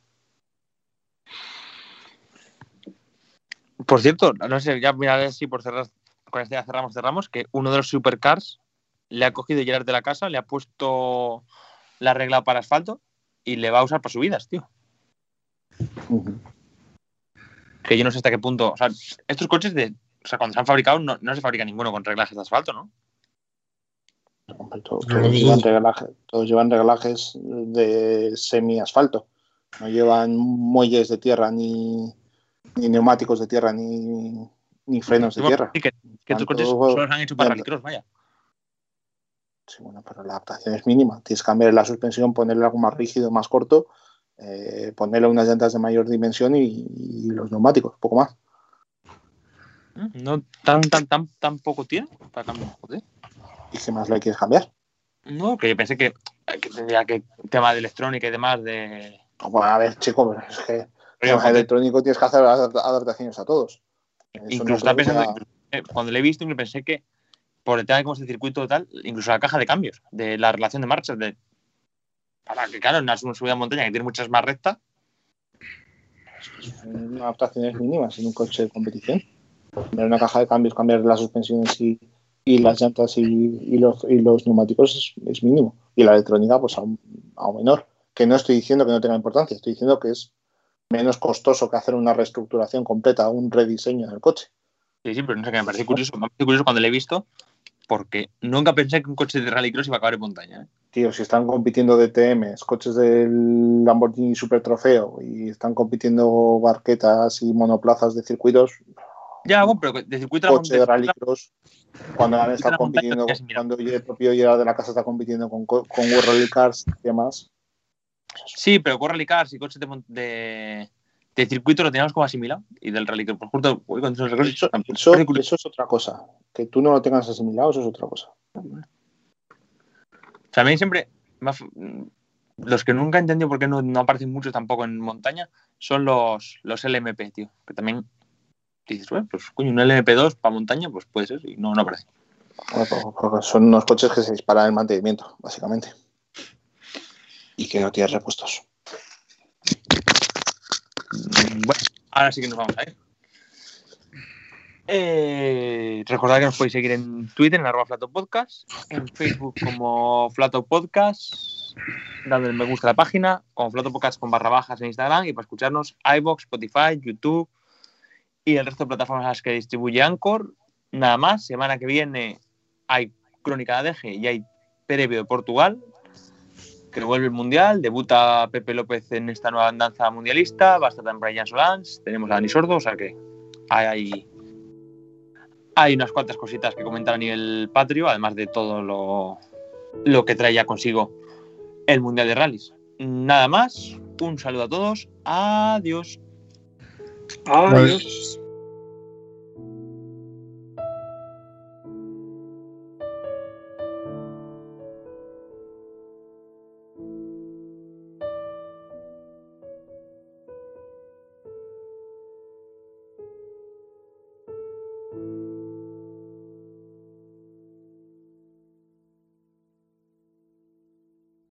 Por cierto, no sé, ya mira a ver si por cerrar, con este ya cerramos, cerramos, que uno de los supercars le ha cogido Gerard de la casa, le ha puesto la regla para asfalto y le va a usar para subidas, tío. Que yo no sé hasta qué punto. O sea, estos coches de. O sea, cuando se han fabricado, no, no se fabrica ninguno con reglajes de asfalto, ¿no? Hombre, Todos, llevan reglaje- todos llevan reglajes de semi-asfalto. No llevan muelles de tierra, ni, ni neumáticos de tierra, ni, ni frenos de tierra. sí, que, que estos coches solo se han hecho para rallycross, vaya. Sí, bueno, pero la adaptación es mínima. Tienes que cambiar la suspensión, ponerle algo más rígido, más corto, eh, ponerle unas llantas de mayor dimensión y, y los neumáticos, poco más. No tan, tan, tan, tan poco tiene para cambiar. Joder. ¿Y qué más le quieres cambiar? No, que yo pensé que, que tendría que tema de electrónica y demás de. Bueno, a ver, chico, pero es que Pero, electrónico tienes que hacer adap- adaptaciones a todos. Eso no incluso pensando, eh, cuando le he visto, incluso pensé que por el tema de cómo es el circuito tal, incluso la caja de cambios, de la relación de marchas, de para que, claro, en una subida de montaña que tiene muchas más rectas, son adaptaciones mínimas en un coche de competición. Cambiar una caja de cambios, cambiar las suspensiones y, y las llantas y, y los, y los neumáticos es, es mínimo. Y la electrónica, pues aún, aún menor. Que no estoy diciendo que no tenga importancia, estoy diciendo que es menos costoso que hacer una reestructuración completa, un rediseño del coche. sí, sí, pero no sé, que me parece curioso, me parece curioso cuando le he visto, porque nunca pensé que un coche de rallycross iba a acabar en montaña. ¿eh? Tío, si están compitiendo DTMs, coches del Lamborghini Super Trofeo y están compitiendo barquetas y monoplazas de circuitos, Ya, bueno, pero de circuito coche de rallycross cuando montaña compitiendo, cuando el propio Gerard de la casa está compitiendo con, co- con World Rally Cars y demás. Sí, pero con rally cars y coches de, de, de circuito lo teníamos como asimilado y del rally que por justo voy con esos. Eso, eso- eso es otra cosa. Que tú no lo tengas asimilado, eso es otra cosa. O sea, a mí siempre los que nunca he entendido por qué no, no aparecen muchos tampoco en montaña son los, los LMP, tío. Que también dices, bueno, pues coño, un LMP2 para montaña, pues puede ser, y no, no aparece. Bueno, pues- porque son unos coches que se disparan en mantenimiento, básicamente. Y que no tienes repuestos. Mm, Bueno, ahora sí que nos vamos a ir. Eh, recordad que nos podéis seguir en Twitter, en arroba Flato Podcast, en Facebook como Flato Podcast, dándole me gusta a la página, como Flato Podcast con barra bajas en Instagram y para escucharnos iBox, Spotify, YouTube y el resto de plataformas a las que distribuye Anchor. Nada más, semana que viene hay Crónica de Deje y hay previo de Portugal, que vuelve el Mundial, debuta Pepe López en esta nueva andanza mundialista, va a estar Brian Solans, tenemos a Dani Sordo, o sea que hay, hay unas cuantas cositas que comentar a nivel patrio, además de todo lo, lo que trae ya consigo el Mundial de Rallys. Nada más, un saludo a todos, adiós. Adiós. Pues,